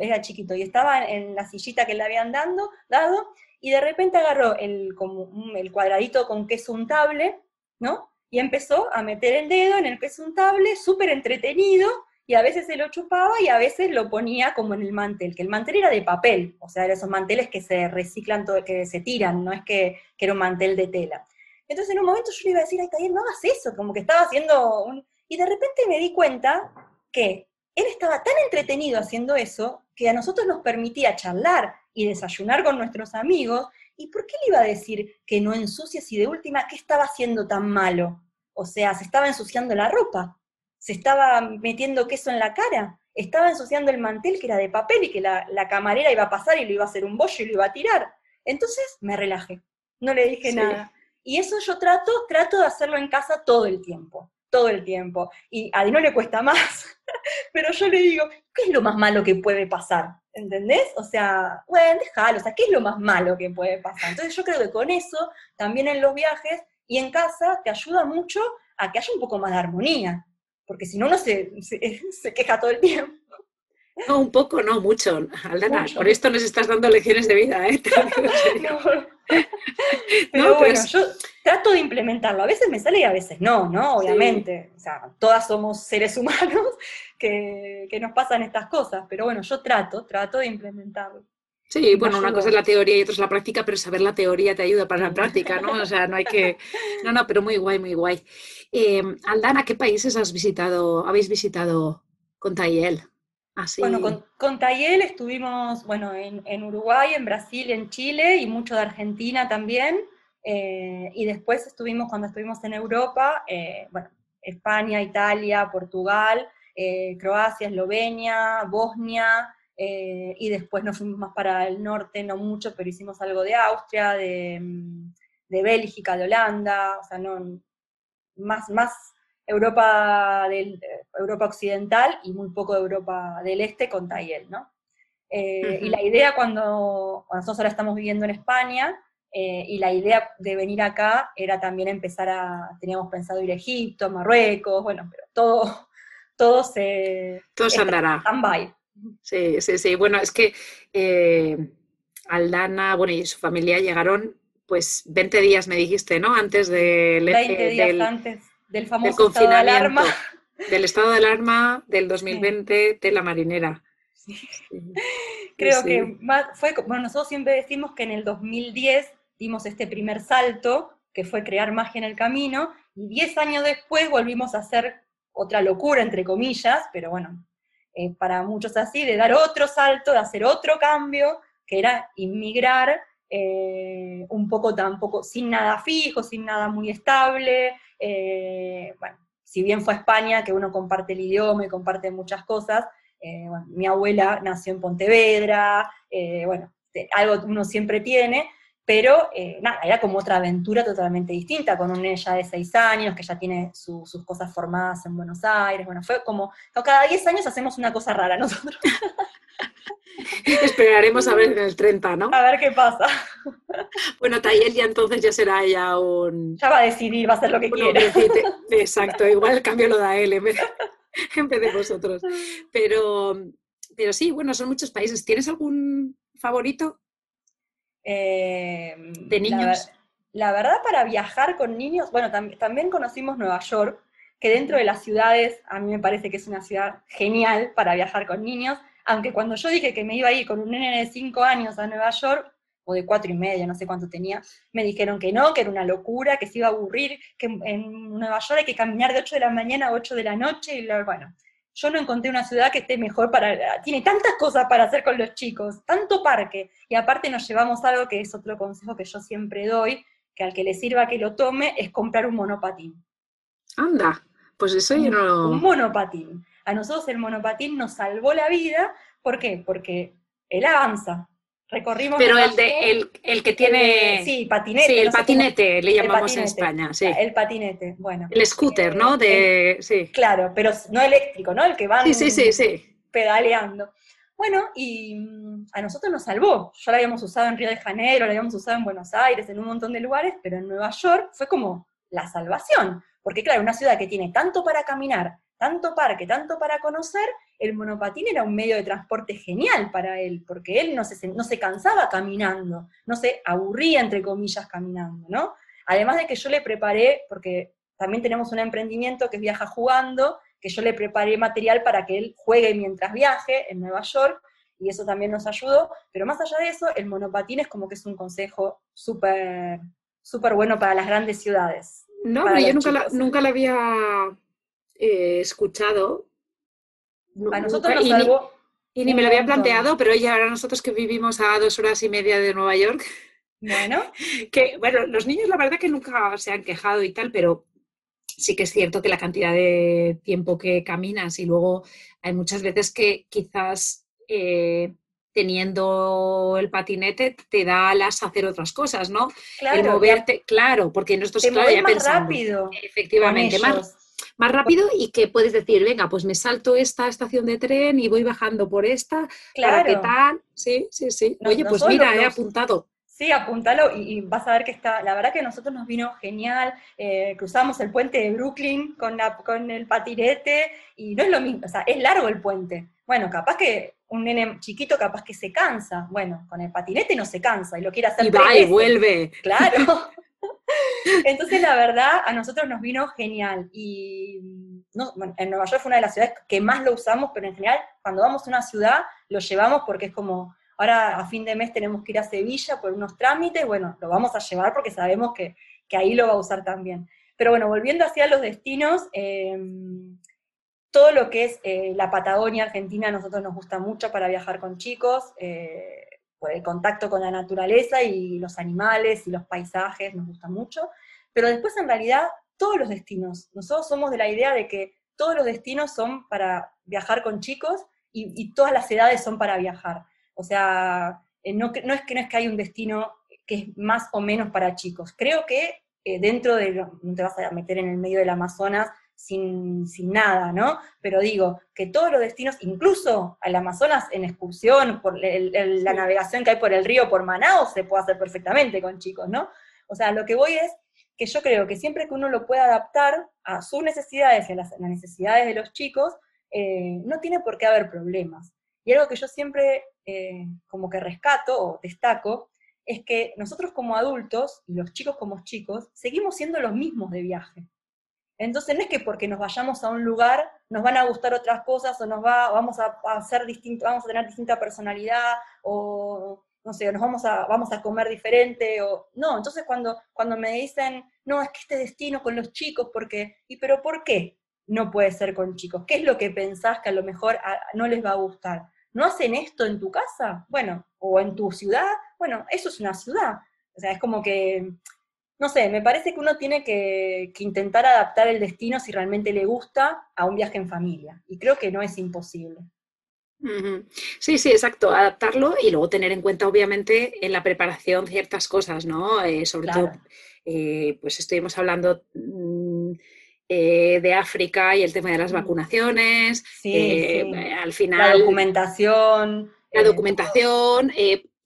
Era chiquito y estaba en la sillita que le habían dando, dado y de repente agarró el, como, el cuadradito con queso untable, ¿no? Y empezó a meter el dedo en el queso untable, súper entretenido, y a veces se lo chupaba y a veces lo ponía como en el mantel, que el mantel era de papel, o sea, eran esos manteles que se reciclan, todo, que se tiran, no es que, era un mantel de tela. Entonces en un momento yo le iba a decir, ay, Taller, no hagas eso, como que estaba haciendo un... Y de repente me di cuenta que él estaba tan entretenido haciendo eso que a nosotros nos permitía charlar y desayunar con nuestros amigos, ¿y por qué le iba a decir que no ensucies y de última, qué estaba haciendo tan malo? O sea, se estaba ensuciando la ropa, se estaba metiendo queso en la cara, estaba ensuciando el mantel que era de papel y que la, camarera iba a pasar y lo iba a hacer un bollo y lo iba a tirar. Entonces me relajé, no le dije nada. Y eso yo trato, trato de hacerlo en casa todo el tiempo, todo el tiempo. Y a no le cuesta más, pero yo le digo, ¿qué es lo más malo que puede pasar? ¿Entendés? O sea, bueno, déjalo, o sea, ¿qué es lo más malo que puede pasar? Entonces yo creo que con eso, también en los viajes y en casa, te ayuda mucho a que haya un poco más de armonía, porque si no uno se, se, queja todo el tiempo. No, un poco, no, mucho. Aldana, por esto nos estás dando lecciones de vida, ¿eh? pero bueno, yo trato de implementarlo. A veces me sale y a veces no, ¿no? Obviamente. O sea, todas somos seres humanos que, nos pasan estas cosas, pero bueno, yo trato, trato de implementarlo. Sí, bueno, una cosa es la teoría y otra es la práctica, pero saber la teoría te ayuda para la práctica, ¿no? O sea, no hay que... No, no, pero muy guay, muy guay. Eh, Aldana, ¿qué países has visitado, habéis visitado con Tayel? Bueno, con, con Tayel estuvimos, bueno, en, Uruguay, en Brasil, en Chile y mucho de Argentina también. Eh, y después estuvimos, cuando estuvimos en Europa, eh, bueno, España, Italia, Portugal, eh, Croacia, Eslovenia, Bosnia, y después nos fuimos más para el norte, no mucho, pero hicimos algo de Austria, de, mm, de Bélgica, de Holanda, o sea, no, más, más Europa, del, Europa Occidental y muy poco de Europa del Este con Tayel, ¿no? Y la idea cuando, cuando nosotros ahora estamos viviendo en España, eh, y la idea de venir acá era también empezar a, teníamos pensado ir a Egipto, Marruecos, bueno, pero todo, todo se... Todo se andará. Sí, sí, sí. Bueno, es que eh, Aldana, bueno, y su familia llegaron, pues 20 días me dijiste, ¿no? Antes del... 20 días antes del famoso estado de alarma. Del estado de alarma del 2020 de la marinera. Creo que fue, bueno, nosotros siempre decimos que en el 2010 dimos este primer salto, que fue crear magia en el camino, y diez años después volvimos a hacer otra locura, entre comillas, pero bueno, eh, para muchos así, de dar otro salto, de hacer otro cambio, que era inmigrar eh, un poco tampoco, sin nada fijo, sin nada muy estable, eh, bueno, si bien fue a España, que uno comparte el idioma y comparte muchas cosas, mi abuela nació en Pontevedra, bueno, algo uno siempre tiene, pero eh, nada, era como otra aventura totalmente distinta, con un ella de seis años, que ya tiene sus cosas formadas en Buenos Aires, bueno, fue como, cada diez años hacemos una cosa rara nosotros. Esperaremos a ver en el 30, ¿no? A ver qué pasa. Bueno, Tayel ya entonces ya será ya un... Ya va a decidir, va a hacer lo que quiere. Exacto, igual cambio lo da él en vez, en vez de vosotros. Pero, pero sí, bueno, son muchos países. ¿Tienes algún favorito? Eh, ¿De niños? La, verdad, para viajar con niños, bueno, también conocimos Nueva York, que dentro de las ciudades, a mí me parece que es una ciudad genial para viajar con niños, aunque cuando yo dije que me iba a ir con un nene de 5 años a Nueva York, o de cuatro y media, no sé cuánto tenía, me dijeron que no, que era una locura, que se iba a aburrir, que en Nueva York hay que caminar de 8 de la mañana a 8 de la noche, y bueno, yo no encontré una ciudad que esté mejor para, tiene tantas cosas para hacer con los chicos, tanto parque, y aparte nos llevamos algo que es otro consejo que yo siempre doy, que al que le sirva que lo tome, es comprar un monopatín. Anda, pues eso yo no... Un monopatín. A nosotros el monopatín nos salvó la vida, ¿por qué? Porque él avanza, Recorrimos. Pero el, de, el, que tiene. sí, patinete. Sí, el patinete, le llamamos en España. Sí. El patinete, bueno. El scooter, ¿no? De, sí. Claro, pero no eléctrico, ¿no? El que va sí, sí, sí, sí. pedaleando. Bueno, y mm, a nosotros nos salvó. Ya lo habíamos usado en Río de Janeiro, lo habíamos usado en Buenos Aires, en un montón de lugares, pero en Nueva York fue como la salvación. Porque claro, una ciudad que tiene tanto para caminar, tanto parque, tanto para conocer, el monopatín era un medio de transporte genial para él, porque él no se, no se cansaba caminando, no se aburría, entre comillas, caminando, ¿no? Además de que yo le preparé, porque también tenemos un emprendimiento que Viaja Jugando, que yo le preparé material para que él juegue mientras viaje en Nueva York, y eso también nos ayudó, pero más allá de eso, el monopatín es como que es un consejo súper súper bueno para las grandes ciudades. No, pero yo nunca nunca la había eh, escuchado. A nosotros nos salvó y, ni, me lo había planteado, pero ya ahora nosotros que vivimos a dos horas y media de Nueva York. Bueno. que, bueno, los niños la verdad que nunca se han quejado y tal, pero sí que es cierto que la cantidad de tiempo que caminas y luego hay muchas veces que quizás eh, teniendo el patinete te da alas a hacer otras cosas, ¿no? Claro, el moverte, claro, porque nosotros claro, ya más rápido. Efectivamente, más, más rápido y que puedes decir, venga, pues me salto esta estación de tren y voy bajando por esta, claro. para qué tal. Sí, sí, sí. Oye, pues mira, he apuntado. Sí, apúntalo y, vas a ver que está, la verdad que a nosotros nos vino genial, eh, cruzamos el puente de Brooklyn con, la, con el patinete y no es lo mismo, o sea, es largo el puente. Bueno, capaz que un nene chiquito capaz que se cansa, bueno, con el patinete no se cansa y lo quiere hacer. Y va y vuelve. Claro. Entonces, la verdad, a nosotros nos vino genial. Y en Nueva York fue una de las ciudades que más lo usamos, pero en general, cuando vamos a una ciudad, lo llevamos porque es como, ahora a fin de mes tenemos que ir a Sevilla por unos trámites, bueno, lo vamos a llevar porque sabemos que, ahí lo va a usar también. Pero bueno, volviendo hacia los destinos, em, todo lo que es eh, la Patagonia Argentina a nosotros nos gusta mucho para viajar con chicos. Eh, el contacto con la naturaleza y los animales y los paisajes, nos gusta mucho, pero después en realidad todos los destinos, nosotros somos de la idea de que todos los destinos son para viajar con chicos y, todas las edades son para viajar. O sea, eh, no, no, es que, no es que hay un destino que es más o menos para chicos. Creo que eh, dentro de, no te vas a meter en el medio del Amazonas sin, nada, ¿no? Pero digo, que todos los destinos, incluso al Amazonas en excursión, por la navegación que hay por el río, por Manaus, se puede hacer perfectamente con chicos, ¿no? O sea, lo que voy es que yo creo que siempre que uno lo pueda adaptar a sus necesidades y a las, necesidades de los chicos, eh, no tiene por qué haber problemas. Y algo que yo siempre eh, como que rescato o destaco es que nosotros como adultos y los chicos como chicos seguimos siendo los mismos de viaje. Entonces no es que porque nos vayamos a un lugar nos van a gustar otras cosas o nos va, vamos a, hacer distinto, vamos a tener distinta personalidad o no sé, nos vamos a, vamos a comer diferente o no. Entonces cuando, cuando me dicen, no, es que este destino con los chicos, porque, ¿y pero por qué no puede ser con chicos? ¿Qué es lo que pensás que a lo mejor no les va a gustar? ¿No hacen esto en tu casa? Bueno, o en tu ciudad, bueno, eso es una ciudad. O sea, es como que no sé, me parece que uno tiene que, intentar adaptar el destino si realmente le gusta a un viaje en familia. Y creo que no es imposible. Sí, sí, exacto, adaptarlo y luego tener en cuenta, obviamente, en la preparación ciertas cosas, ¿no? Eh, sobre todo, eh, pues estuvimos hablando mm, eh, de África y el tema de las mm. vacunaciones, sí, al final... La documentación. La documentación,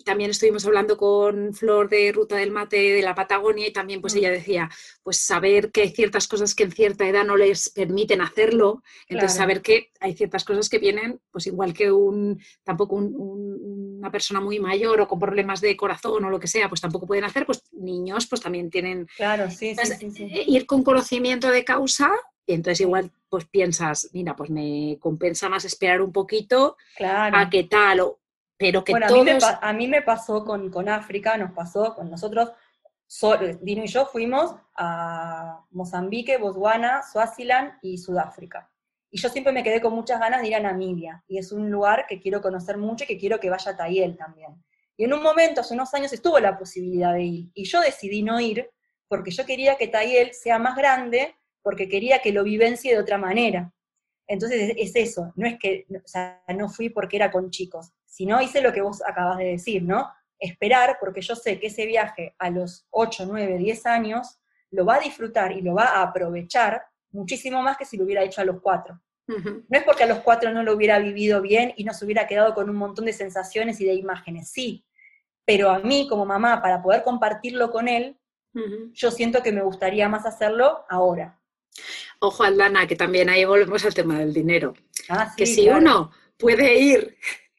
también estuvimos hablando con Flor de Ruta del Mate de la Patagonia y también pues mm. ella decía, pues saber que hay ciertas cosas que en cierta edad no les permiten hacerlo, entonces saber que hay ciertas cosas que vienen, pues igual que un, tampoco una persona muy mayor o con problemas de corazón o lo que sea, pues tampoco pueden hacer, pues niños pues también tienen... Claro, sí, eh, Ir con conocimiento de causa y entonces igual pues piensas, mira, pues me compensa más esperar un poquito a qué tal, o, pero que bueno, a, mí me, pasó con, África, nos pasó con nosotros, Dino y yo fuimos a Mozambique, Botswana, Swaziland y Sudáfrica. Y yo siempre me quedé con muchas ganas de ir a Namibia, y es un lugar que quiero conocer mucho y que quiero que vaya Tayel también. Y en un momento, hace unos años, estuvo la posibilidad de ir, y yo decidí no ir porque yo quería que Tayel sea más grande, porque quería que lo vivencie de otra manera. Entonces es eso, no es que, o sea, no fui porque era con chicos, sino hice lo que vos acabas de decir, ¿no? Esperar, porque yo sé que ese viaje a los 8, 9, 10 años lo va a disfrutar y lo va a aprovechar muchísimo más que si lo hubiera hecho a los 4. No es porque a los 4 no lo hubiera vivido bien y no se hubiera quedado con un montón de sensaciones y de imágenes, sí, pero a mí como mamá, para poder compartirlo con él, yo siento que me gustaría más hacerlo ahora. Ojo, Aldana, que también ahí volvemos al tema del dinero. Ah, que si uno puede ir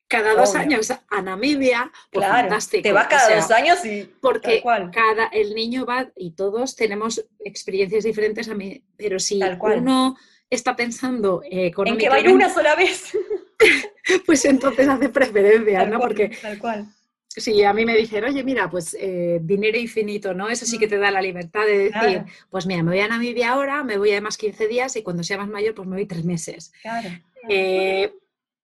cada dos años a Namibia, pues fantástico. Te vas cada dos años y. Porque cada, el niño va y todos tenemos experiencias diferentes a mí, pero si uno está pensando económicamente. En que va a ir una sola vez. pues entonces hace preferencia, ¿no? Porque. Tal cual. Sí, a mí me dicen, oye, mira, pues eh, dinero infinito, ¿no? Eso sí que te da la libertad de decir, pues mira, me voy a Namibia ahora, me voy además 15 días y cuando sea más mayor, pues me voy tres meses. Claro. Eh,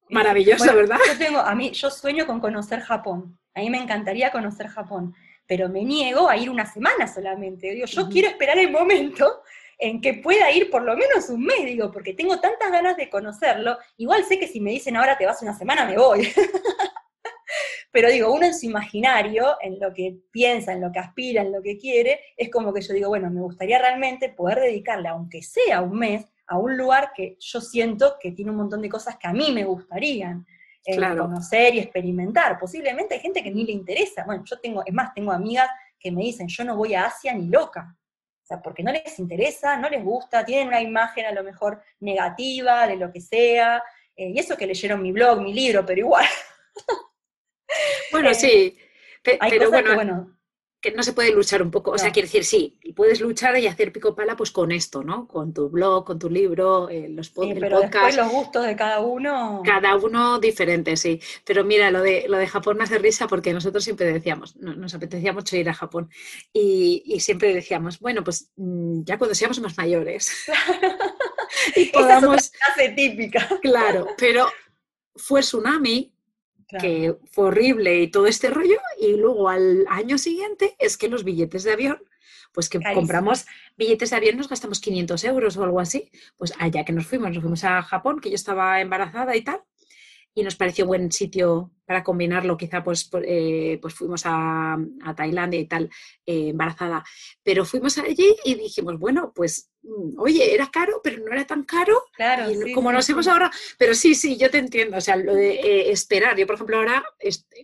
maravilloso, ¿verdad? Yo tengo, a mí, yo sueño con conocer Japón. A mí me encantaría conocer Japón, pero me niego a ir una semana solamente. Digo, yo quiero esperar el momento en que pueda ir por lo menos un mes, digo, porque tengo tantas ganas de conocerlo. Igual sé que si me dicen ahora te vas una semana, me voy. pero digo, uno en su imaginario, en lo que piensa, en lo que aspira, en lo que quiere, es como que yo digo, bueno, me gustaría realmente poder dedicarle, aunque sea un mes, a un lugar que yo siento que tiene un montón de cosas que a mí me gustarían eh, conocer y experimentar. Posiblemente hay gente que ni le interesa. Bueno, yo tengo, es más, tengo amigas que me dicen, yo no voy a Asia ni loca. O sea, porque no les interesa, no les gusta, tienen una imagen a lo mejor negativa de lo que sea. Eh, y eso que leyeron mi blog, mi libro, pero igual. Bueno, sí. pero bueno, que, no se puede luchar un poco. O sea, quiere decir, sí, puedes luchar y hacer pico pala pues con esto, ¿no? Con tu blog, con tu libro, eh, los sí, pero Después los gustos de cada uno. Cada uno diferente, sí. Pero mira, lo de, lo de Japón me hace risa porque nosotros siempre decíamos, nos apetecía mucho ir a Japón. Y, siempre decíamos, bueno, pues mm, ya cuando seamos más mayores. y podamos. Esa es típica. Claro, pero fue tsunami que fue horrible y todo este rollo, y luego al año siguiente es que los billetes de avión, pues que compramos billetes de avión, nos gastamos 500 euros o algo así, pues allá que nos fuimos, nos fuimos a Japón, que yo estaba embarazada y tal, y nos pareció buen sitio para combinarlo. Quizá pues, eh, pues fuimos a, Tailandia y tal, eh, embarazada. Pero fuimos allí y dijimos, bueno, pues oye, era caro, pero no era tan caro. Claro. como nos hemos ahora, pero sí, sí, yo te entiendo. O sea, lo de eh, esperar. Yo, por ejemplo, ahora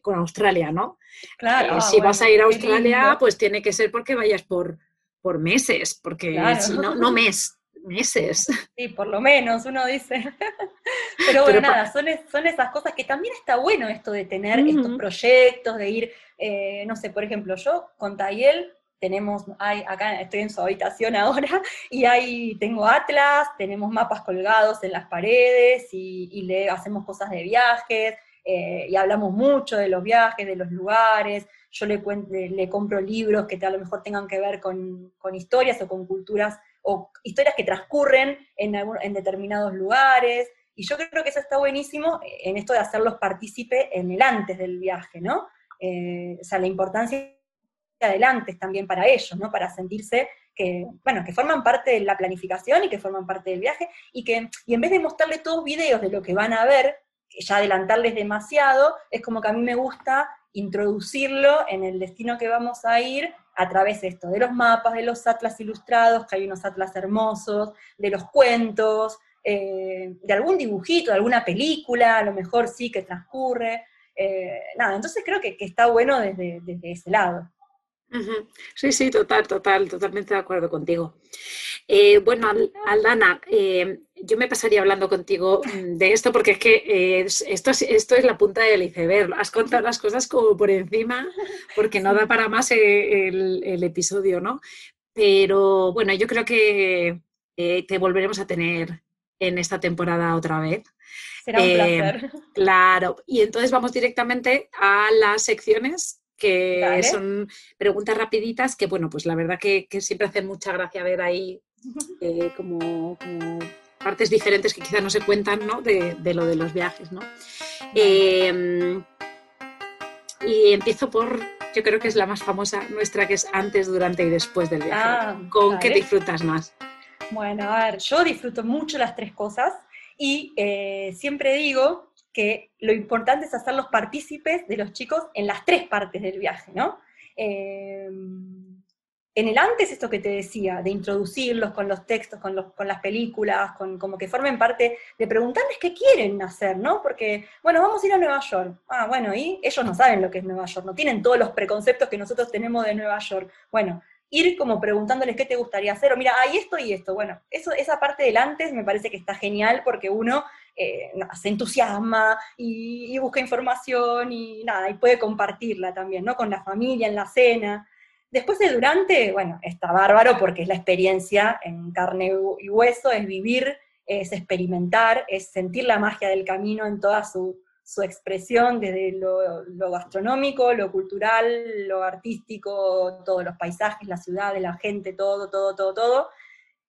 con Australia, ¿no? Claro. Ah, si vas a ir a Australia, pues tiene que ser porque vayas por, por meses, porque si no, no mes, meses. Sí, por lo menos, uno dice. Pero bueno, nada, son, son esas cosas que también está bueno esto de tener estos proyectos, de ir, eh, no sé, por ejemplo, yo con Tayel tenemos, hay, acá estoy en su habitación ahora, y ahí tengo atlas, tenemos mapas colgados en las paredes, y, le hacemos cosas de viajes, eh, y hablamos mucho de los viajes, de los lugares, yo le, le, compro libros que a lo mejor tengan que ver con, con historias o con culturas o historias que transcurren en, en determinados lugares. Y yo creo que eso está buenísimo en esto de hacerlos partícipe en el antes del viaje, ¿no? Eh, o sea, la importancia adelante también para ellos, ¿no? Para sentirse que, bueno, que forman parte de la planificación y que forman parte del viaje, y que, y en vez de mostrarle todos videos de lo que van a ver, ya adelantarles demasiado, es como que a mí me gusta introducirlo en el destino que vamos a ir a través de esto, de los mapas, de los atlas ilustrados, que hay unos atlas hermosos, de los cuentos, eh, de algún dibujito, de alguna película, a lo mejor sí que transcurre. Eh, nada, entonces creo que, está bueno desde, desde ese lado. Sí, sí, total, total, totalmente de acuerdo contigo. Eh, bueno, Aldana, eh, yo me pasaría hablando contigo mm, de esto porque es que eh, esto, es, esto es la punta del iceberg. Has contado las cosas como por encima porque no da para más el, el episodio, ¿no? Pero bueno, yo creo que te volveremos a tener en esta temporada otra vez. Será un placer. Claro, y entonces vamos directamente a las secciones que son preguntas rapiditas que, bueno, pues la verdad que, siempre hacen mucha gracia ver ahí eh, como, partes diferentes que quizás no se cuentan, ¿no? De, lo de los viajes, ¿no? Em, y empiezo por, yo creo que es la más famosa nuestra, que es antes, durante y después del viaje. Ah, ¿Con qué disfrutas más? Bueno, a ver, yo disfruto mucho las tres cosas y eh, siempre digo que lo importante es hacerlos partícipes de los chicos en las tres partes del viaje, ¿no? Em, en el antes, esto que te decía, de introducirlos con los textos, con, los, con las películas, con como que formen parte, de preguntarles qué quieren hacer, ¿no? Porque, bueno, vamos a ir a Nueva York. Ah, bueno, y ellos no saben lo que es Nueva York, no tienen todos los preconceptos que nosotros tenemos de Nueva York. Bueno, ir como preguntándoles qué te gustaría hacer, o mira, hay esto y esto. Bueno, eso, esa parte del antes me parece que está genial porque uno eh, se entusiasma y, busca información y nada, y puede compartirla también, ¿no? Con la familia, en la cena. Después de durante, bueno, está bárbaro porque es la experiencia en carne y hueso, es vivir, es experimentar, es sentir la magia del camino en toda su, expresión, desde lo, lo, gastronómico, lo cultural, lo artístico, todos los paisajes, la ciudad, la gente, todo, todo, todo, todo.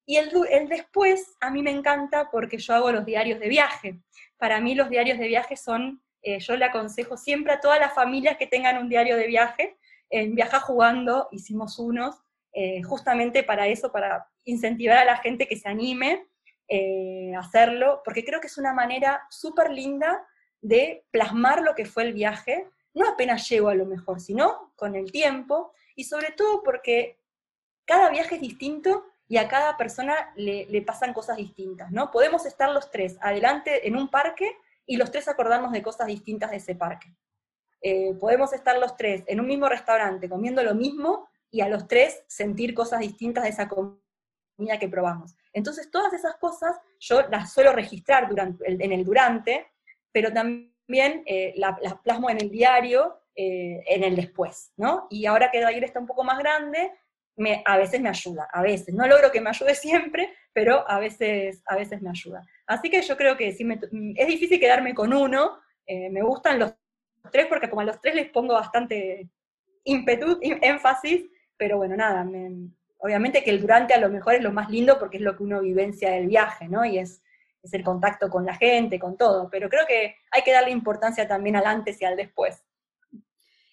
Y el, después a mí me encanta porque yo hago los diarios de viaje. Para mí los diarios de viaje son, eh, yo le aconsejo siempre a todas las familias que tengan un diario de viaje. En Viaja Jugando hicimos unos eh, justamente para eso, para incentivar a la gente que se anime eh, a hacerlo, porque creo que es una manera súper linda de plasmar lo que fue el viaje, no apenas llego a lo mejor, sino con el tiempo, y sobre todo porque cada viaje es distinto y a cada persona le, pasan cosas distintas, ¿no? Podemos estar los tres adelante en un parque y los tres acordarnos de cosas distintas de ese parque. Eh, podemos estar los tres en un mismo restaurante comiendo lo mismo y a los tres sentir cosas distintas de esa comida que probamos. Entonces, todas esas cosas yo las suelo registrar en el durante, pero también eh, las plasmo en el diario eh, en el después, ¿no? Y ahora que Dair está un poco más grande, a veces me ayuda, a veces. No logro que me ayude siempre, pero a veces, a veces me ayuda. Así que yo creo que si es difícil quedarme con uno, eh, me gustan los tres porque como a los tres les pongo bastante ímpetu, énfasis, pero bueno, nada, obviamente que el durante a lo mejor es lo más lindo porque es lo que uno vivencia del viaje, ¿no? Y es, es el contacto con la gente, con todo, pero creo que hay que darle importancia también al antes y al después.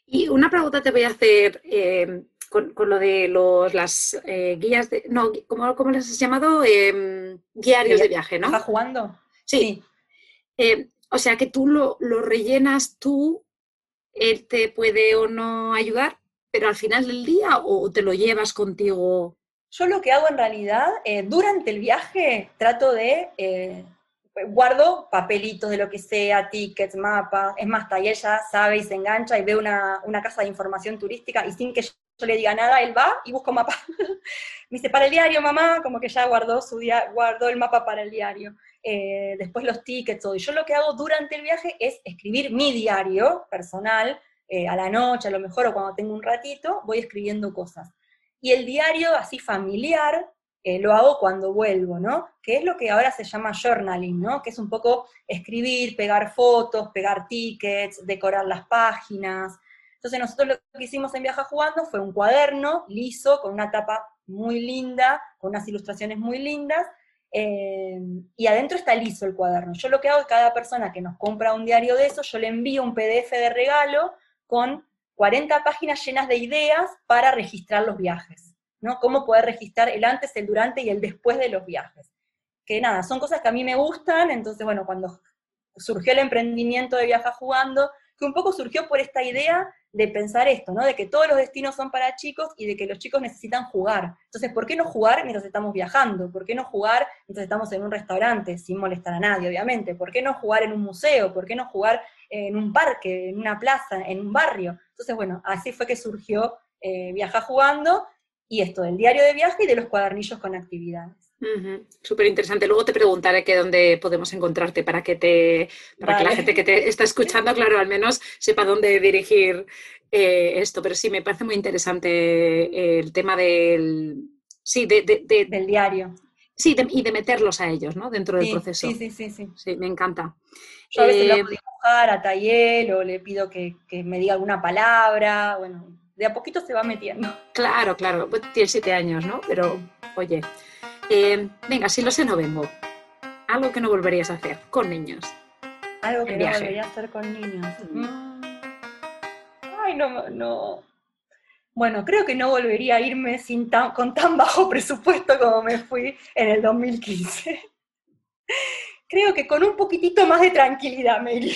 Y una pregunta te voy a hacer eh, con, lo de los, las eh, guías de, no, ¿cómo, cómo les has llamado? Em, diarios de viaje, ¿no? ¿Estás jugando? Sí. Eh, o sea que tú lo, lo rellenas tú, él te puede o no ayudar, pero al final del día o te lo llevas contigo yo lo que hago en realidad, eh, durante el viaje, trato de, eh, guardo papelitos de lo que sea, tickets, mapas, es más, ella ya sabe y se engancha y ve una, casa de información turística y sin que yo, le diga nada, él va y busca un mapa. Me dice, para el diario, mamá, como que ya guardó, su día, guardó el mapa para el diario. Eh, después los tickets, todo. Y yo lo que hago durante el viaje es escribir mi diario personal, a la noche, a lo mejor, o cuando tengo un ratito, voy escribiendo cosas. Y el diario así familiar eh, lo hago cuando vuelvo, ¿no? Que es lo que ahora se llama journaling, ¿no? Que es un poco escribir, pegar fotos, pegar tickets, decorar las páginas. Entonces nosotros lo que hicimos en Viaja Jugando fue un cuaderno liso, con una tapa muy linda, con unas ilustraciones muy lindas, eh, y adentro está liso el cuaderno. Yo lo que hago es cada persona que nos compra un diario de eso, yo le envío un PDF de regalo con 40 páginas llenas de ideas para registrar los viajes, ¿no? Cómo poder registrar el antes, el durante y el después de los viajes. Que nada, son cosas que a mí me gustan, entonces, bueno, cuando surgió el emprendimiento de Viaja Jugando, que un poco surgió por esta idea de pensar esto, ¿no? De que todos los destinos son para chicos y de que los chicos necesitan jugar. Entonces, ¿por qué no jugar mientras estamos viajando? ¿Por qué no jugar mientras estamos en un restaurante, sin molestar a nadie, obviamente? ¿Por qué no jugar en un museo? ¿Por qué no jugar en un parque, en una plaza, en un barrio? Entonces, bueno, así fue que surgió eh, Viaja Jugando y esto del diario de viaje y de los cuadernillos con actividades. Súper interesante. Luego te preguntaré que dónde podemos encontrarte para que te, para que la gente que te está escuchando, claro, al menos sepa dónde dirigir eh, esto. Pero sí, me parece muy interesante eh, el tema del sí, de, del diario. Sí, y de meterlos a ellos, ¿no? Dentro del proceso. Sí, sí, sí, sí. Sí, me encanta. Yo a veces lo hago eh, dibujar a Tayel o le pido que, me diga alguna palabra. Bueno, de a poquito se va metiendo. Claro, claro. Pues tiene siete años, ¿no? Pero, oye. Eh, venga, si lo sé, no vengo. Algo que no volverías a hacer con niños. Algo que no volvería a hacer con niños. Mm. Ay, no, no. Bueno, creo que no volvería a irme sin con tan bajo presupuesto como me fui en el 2015. creo que con un poquitito más de tranquilidad me iría.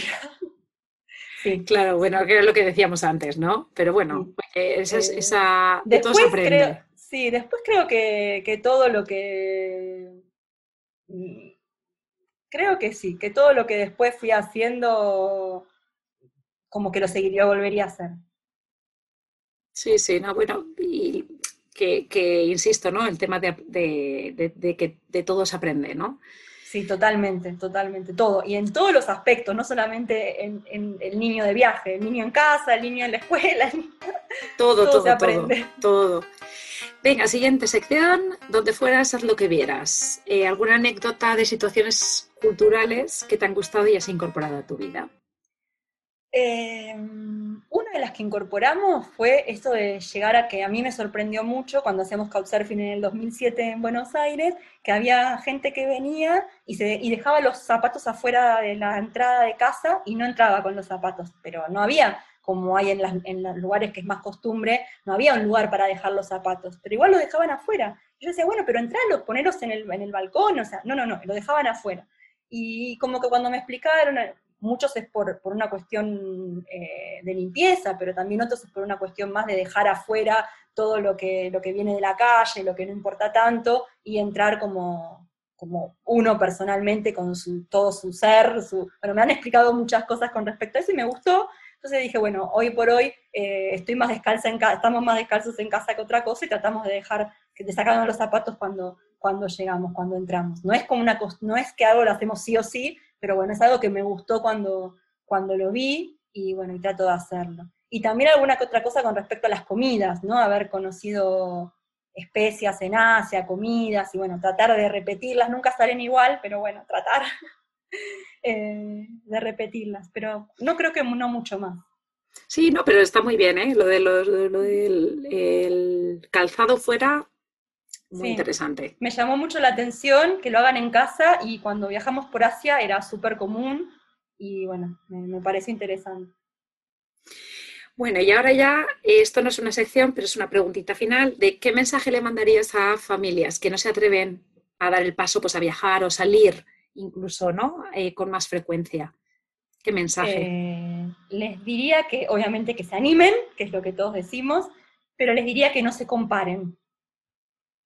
Sí, claro, bueno, que es lo que decíamos antes, ¿no? Pero bueno, esa, es, eh, esa de todos aprende. Sí, después creo que, todo lo que mm, creo que sí, que todo lo que después fui haciendo, como que lo seguiría, volvería a hacer. Sí, sí, no, bueno, y que, insisto, ¿no? El tema de, que de todo se aprende, ¿no? Sí, totalmente, totalmente, todo. Y en todos los aspectos, no solamente en, el niño de viaje, el niño en casa, el niño en la escuela. Todo, todo, se aprende. Todo, todo. Venga, siguiente sección, donde fueras, haz lo que vieras. Eh, ¿Alguna anécdota de situaciones culturales que te han gustado y has incorporado a tu vida? Eh, una de las que incorporamos fue esto de llegar a que a mí me sorprendió mucho cuando hacíamos Couchsurfing en el 2007 en Buenos Aires, que había gente que venía y, se, y dejaba los zapatos afuera de la entrada de casa y no entraba con los zapatos, pero no había, como hay en, en los lugares que es más costumbre, no había un lugar para dejar los zapatos, pero igual los dejaban afuera. yo decía, bueno, pero entralos, ponerlos en el, en el balcón, o sea, no, no, no, lo dejaban afuera. Y como que cuando me explicaron, muchos es por, una cuestión eh, de limpieza, pero también otros es por una cuestión más de dejar afuera todo lo que, lo que viene de la calle, lo que no importa tanto, y entrar como, como uno personalmente con su, todo su ser. Su, bueno, me han explicado muchas cosas con respecto a eso y me gustó. Entonces dije, bueno, hoy por hoy eh, estoy más descalza en estamos más descalzos en casa que otra cosa y tratamos de dejar, de sacarnos los zapatos cuando, cuando llegamos, cuando entramos. No es como una no es que algo lo hacemos sí o sí, pero bueno, es algo que me gustó cuando, cuando lo vi y bueno, y trato de hacerlo. Y también alguna que otra cosa con respecto a las comidas, ¿no? Haber conocido especias en Asia, comidas, y bueno, tratar de repetirlas, nunca salen igual, pero bueno, tratar eh, de repetirlas, pero no creo que no mucho más. Sí, no, pero está muy bien, ¿eh? Lo, de lo del el calzado fuera muy interesante. Me llamó mucho la atención que lo hagan en casa y cuando viajamos por Asia era súper común y bueno, me, me parece interesante. Bueno, y ahora ya, esto no es una sección, pero es una preguntita final, de qué mensaje le mandarías a familias que no se atreven a dar el paso pues, a viajar o salir incluso, ¿no? Eh, con más frecuencia. ¿Qué mensaje? Eh, les diría que obviamente que se animen, que es lo que todos decimos, pero les diría que no se comparen,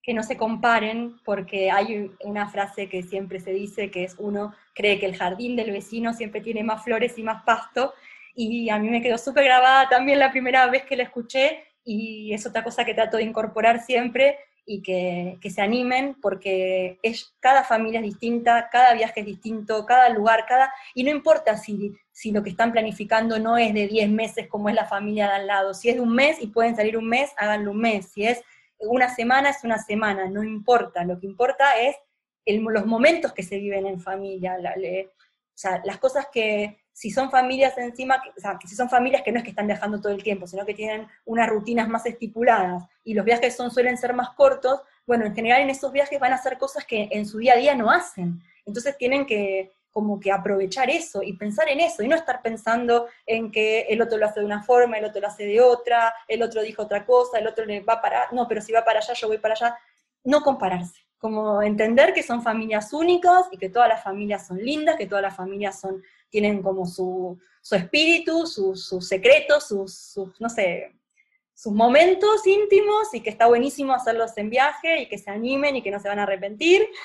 que no se comparen porque hay una frase que siempre se dice que es uno cree que el jardín del vecino siempre tiene más flores y más pasto y a mí me quedó súper grabada también la primera vez que la escuché y es otra cosa que trato de incorporar siempre y que, que, se animen porque es, cada familia es distinta, cada viaje es distinto, cada lugar, cada... Y no importa si, si lo que están planificando no es de 10 meses como es la familia de al lado, si es de un mes y pueden salir un mes, háganlo un mes, si es una semana, es una semana, no importa, lo que importa es los momentos que se viven en familia, o sea, las cosas que, si son familias encima, o sea, si son familias que no es que están viajando todo el tiempo, sino que tienen unas rutinas más estipuladas y los viajes son, suelen ser más cortos, bueno, en general en esos viajes van a hacer cosas que en su día a día no hacen. Entonces tienen que como que aprovechar eso y pensar en eso y no estar pensando en que el otro lo hace de una forma, el otro lo hace de otra, el otro dijo otra cosa, el otro le va para, no, pero si va para allá, yo voy para allá. No compararse, como entender que son familias únicas y que todas las familias son lindas, que todas las familias son tienen como su, espíritu, sus secretos, sus, no sé, sus momentos íntimos y que está buenísimo hacerlos en viaje y que se animen y que no se van a arrepentir.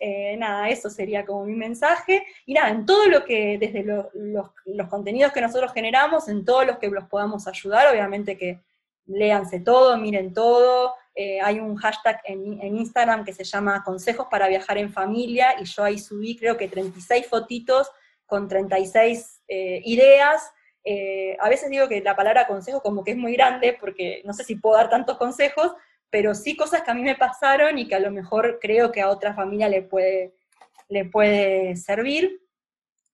Eh, nada, eso sería como mi mensaje. Y nada, en todo lo que, desde los, contenidos que nosotros generamos, en todos los que los podamos ayudar, obviamente que léanse todo, miren todo. Eh, hay un hashtag en, en, Instagram que se llama Consejos para viajar en familia y yo ahí subí creo que 36 fotitos con 36 eh, ideas. Eh, a veces digo que la palabra consejo como que es muy grande porque no sé si puedo dar tantos consejos, pero sí cosas que a mí me pasaron y que a lo mejor creo que a otra familia le puede, le puede servir.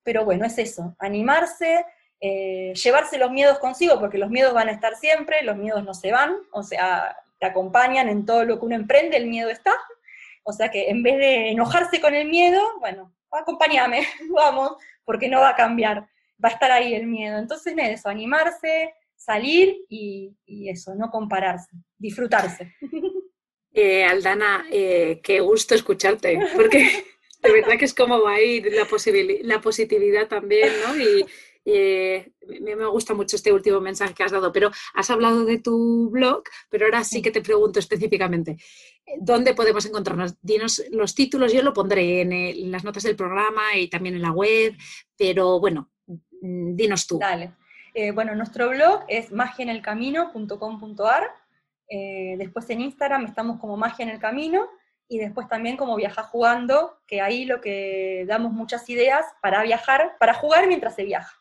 Pero bueno, es eso, animarse, eh, llevarse los miedos consigo, porque los miedos van a estar siempre, los miedos no se van, o sea, te acompañan en todo lo que uno emprende, el miedo está. O sea que en vez de enojarse con el miedo, bueno, acompáñame, vamos, porque no va a cambiar, va a estar ahí el miedo. Entonces, eso, animarse, salir y, eso, no compararse, disfrutarse. Eh, Aldana, eh, qué gusto escucharte, porque de verdad que es como va a ir la, la positividad también, ¿no? Y, eh, me gusta mucho este último mensaje que has dado, pero has hablado de tu blog, pero ahora sí que te pregunto específicamente, ¿dónde podemos encontrarnos? Dinos los títulos, yo lo pondré en, las notas del programa y también en la web, pero bueno, mm, dinos tú. Dale. Eh, bueno, nuestro blog es magienelcamino.com.ar, eh, después en Instagram estamos como Magia en el Camino, y después también como Viaja Jugando, que ahí lo que damos muchas ideas para viajar, para jugar mientras se viaja.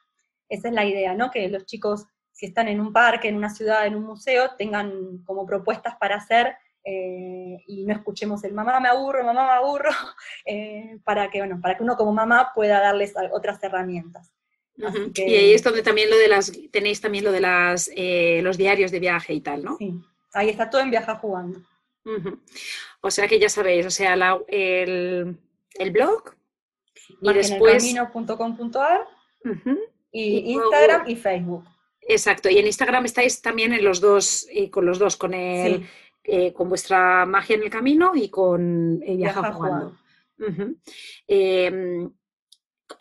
Esa es la idea, ¿no? Que los chicos, si están en un parque, en una ciudad, en un museo, tengan como propuestas para hacer eh, y no escuchemos el mamá me aburro, mamá me aburro, eh, para, que, bueno, para que uno como mamá pueda darles otras herramientas. Y ahí es donde también lo de las, tenéis también lo de las, eh, los diarios de viaje y tal, ¿no? Sí, ahí está todo en Viaja Jugando. O sea que ya sabéis, o sea, el, el, blog y después... camino.com.ar y, Instagram y Facebook. Exacto, y en Instagram estáis también en los dos, eh, con los dos, con el, eh, con vuestra magia en el camino y con eh, Viaja, jugando. Em,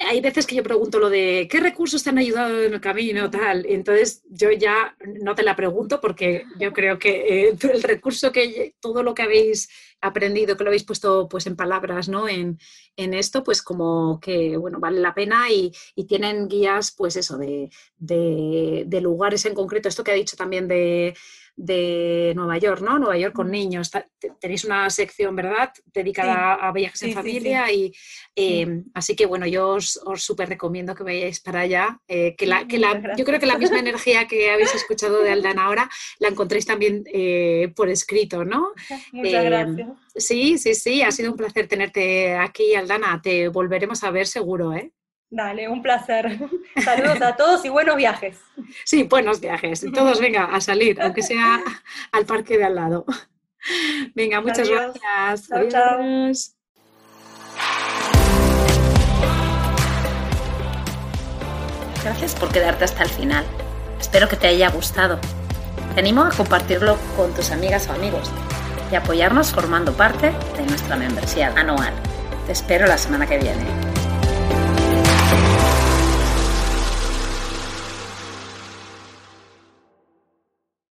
hay veces que yo pregunto lo de qué recursos te han ayudado en el camino, tal. Entonces yo ya no te la pregunto porque yo creo que el recurso que todo lo que habéis aprendido, que lo habéis puesto pues en palabras, ¿no? En, esto, pues como que, bueno, vale la pena y, tienen guías, pues eso, de, de, lugares en concreto. Esto que ha dicho también de, de Nueva York, ¿no? Nueva York con niños. Tenéis una sección, ¿verdad?, dedicada a viajes en familia y em, así que bueno, yo os, os súper recomiendo que vayáis para allá. Eh, que la, que la, yo creo que la misma energía que habéis escuchado de Aldana ahora la encontréis también eh, por escrito, ¿no? Muchas em, Sí, sí, sí, ha sido un placer tenerte aquí, Aldana. Te volveremos a ver seguro, ¿eh? Dale, un placer. Saludos a todos y buenos viajes. Sí, buenos viajes. Todos venga a salir, aunque sea al parque de al lado. Venga, muchas Adiós. gracias. Chao, chao. Gracias por quedarte hasta el final. Espero que te haya gustado. Te animo a compartirlo con tus amigas o amigos y apoyarnos formando parte de nuestra membresía anual. Te espero la semana que viene.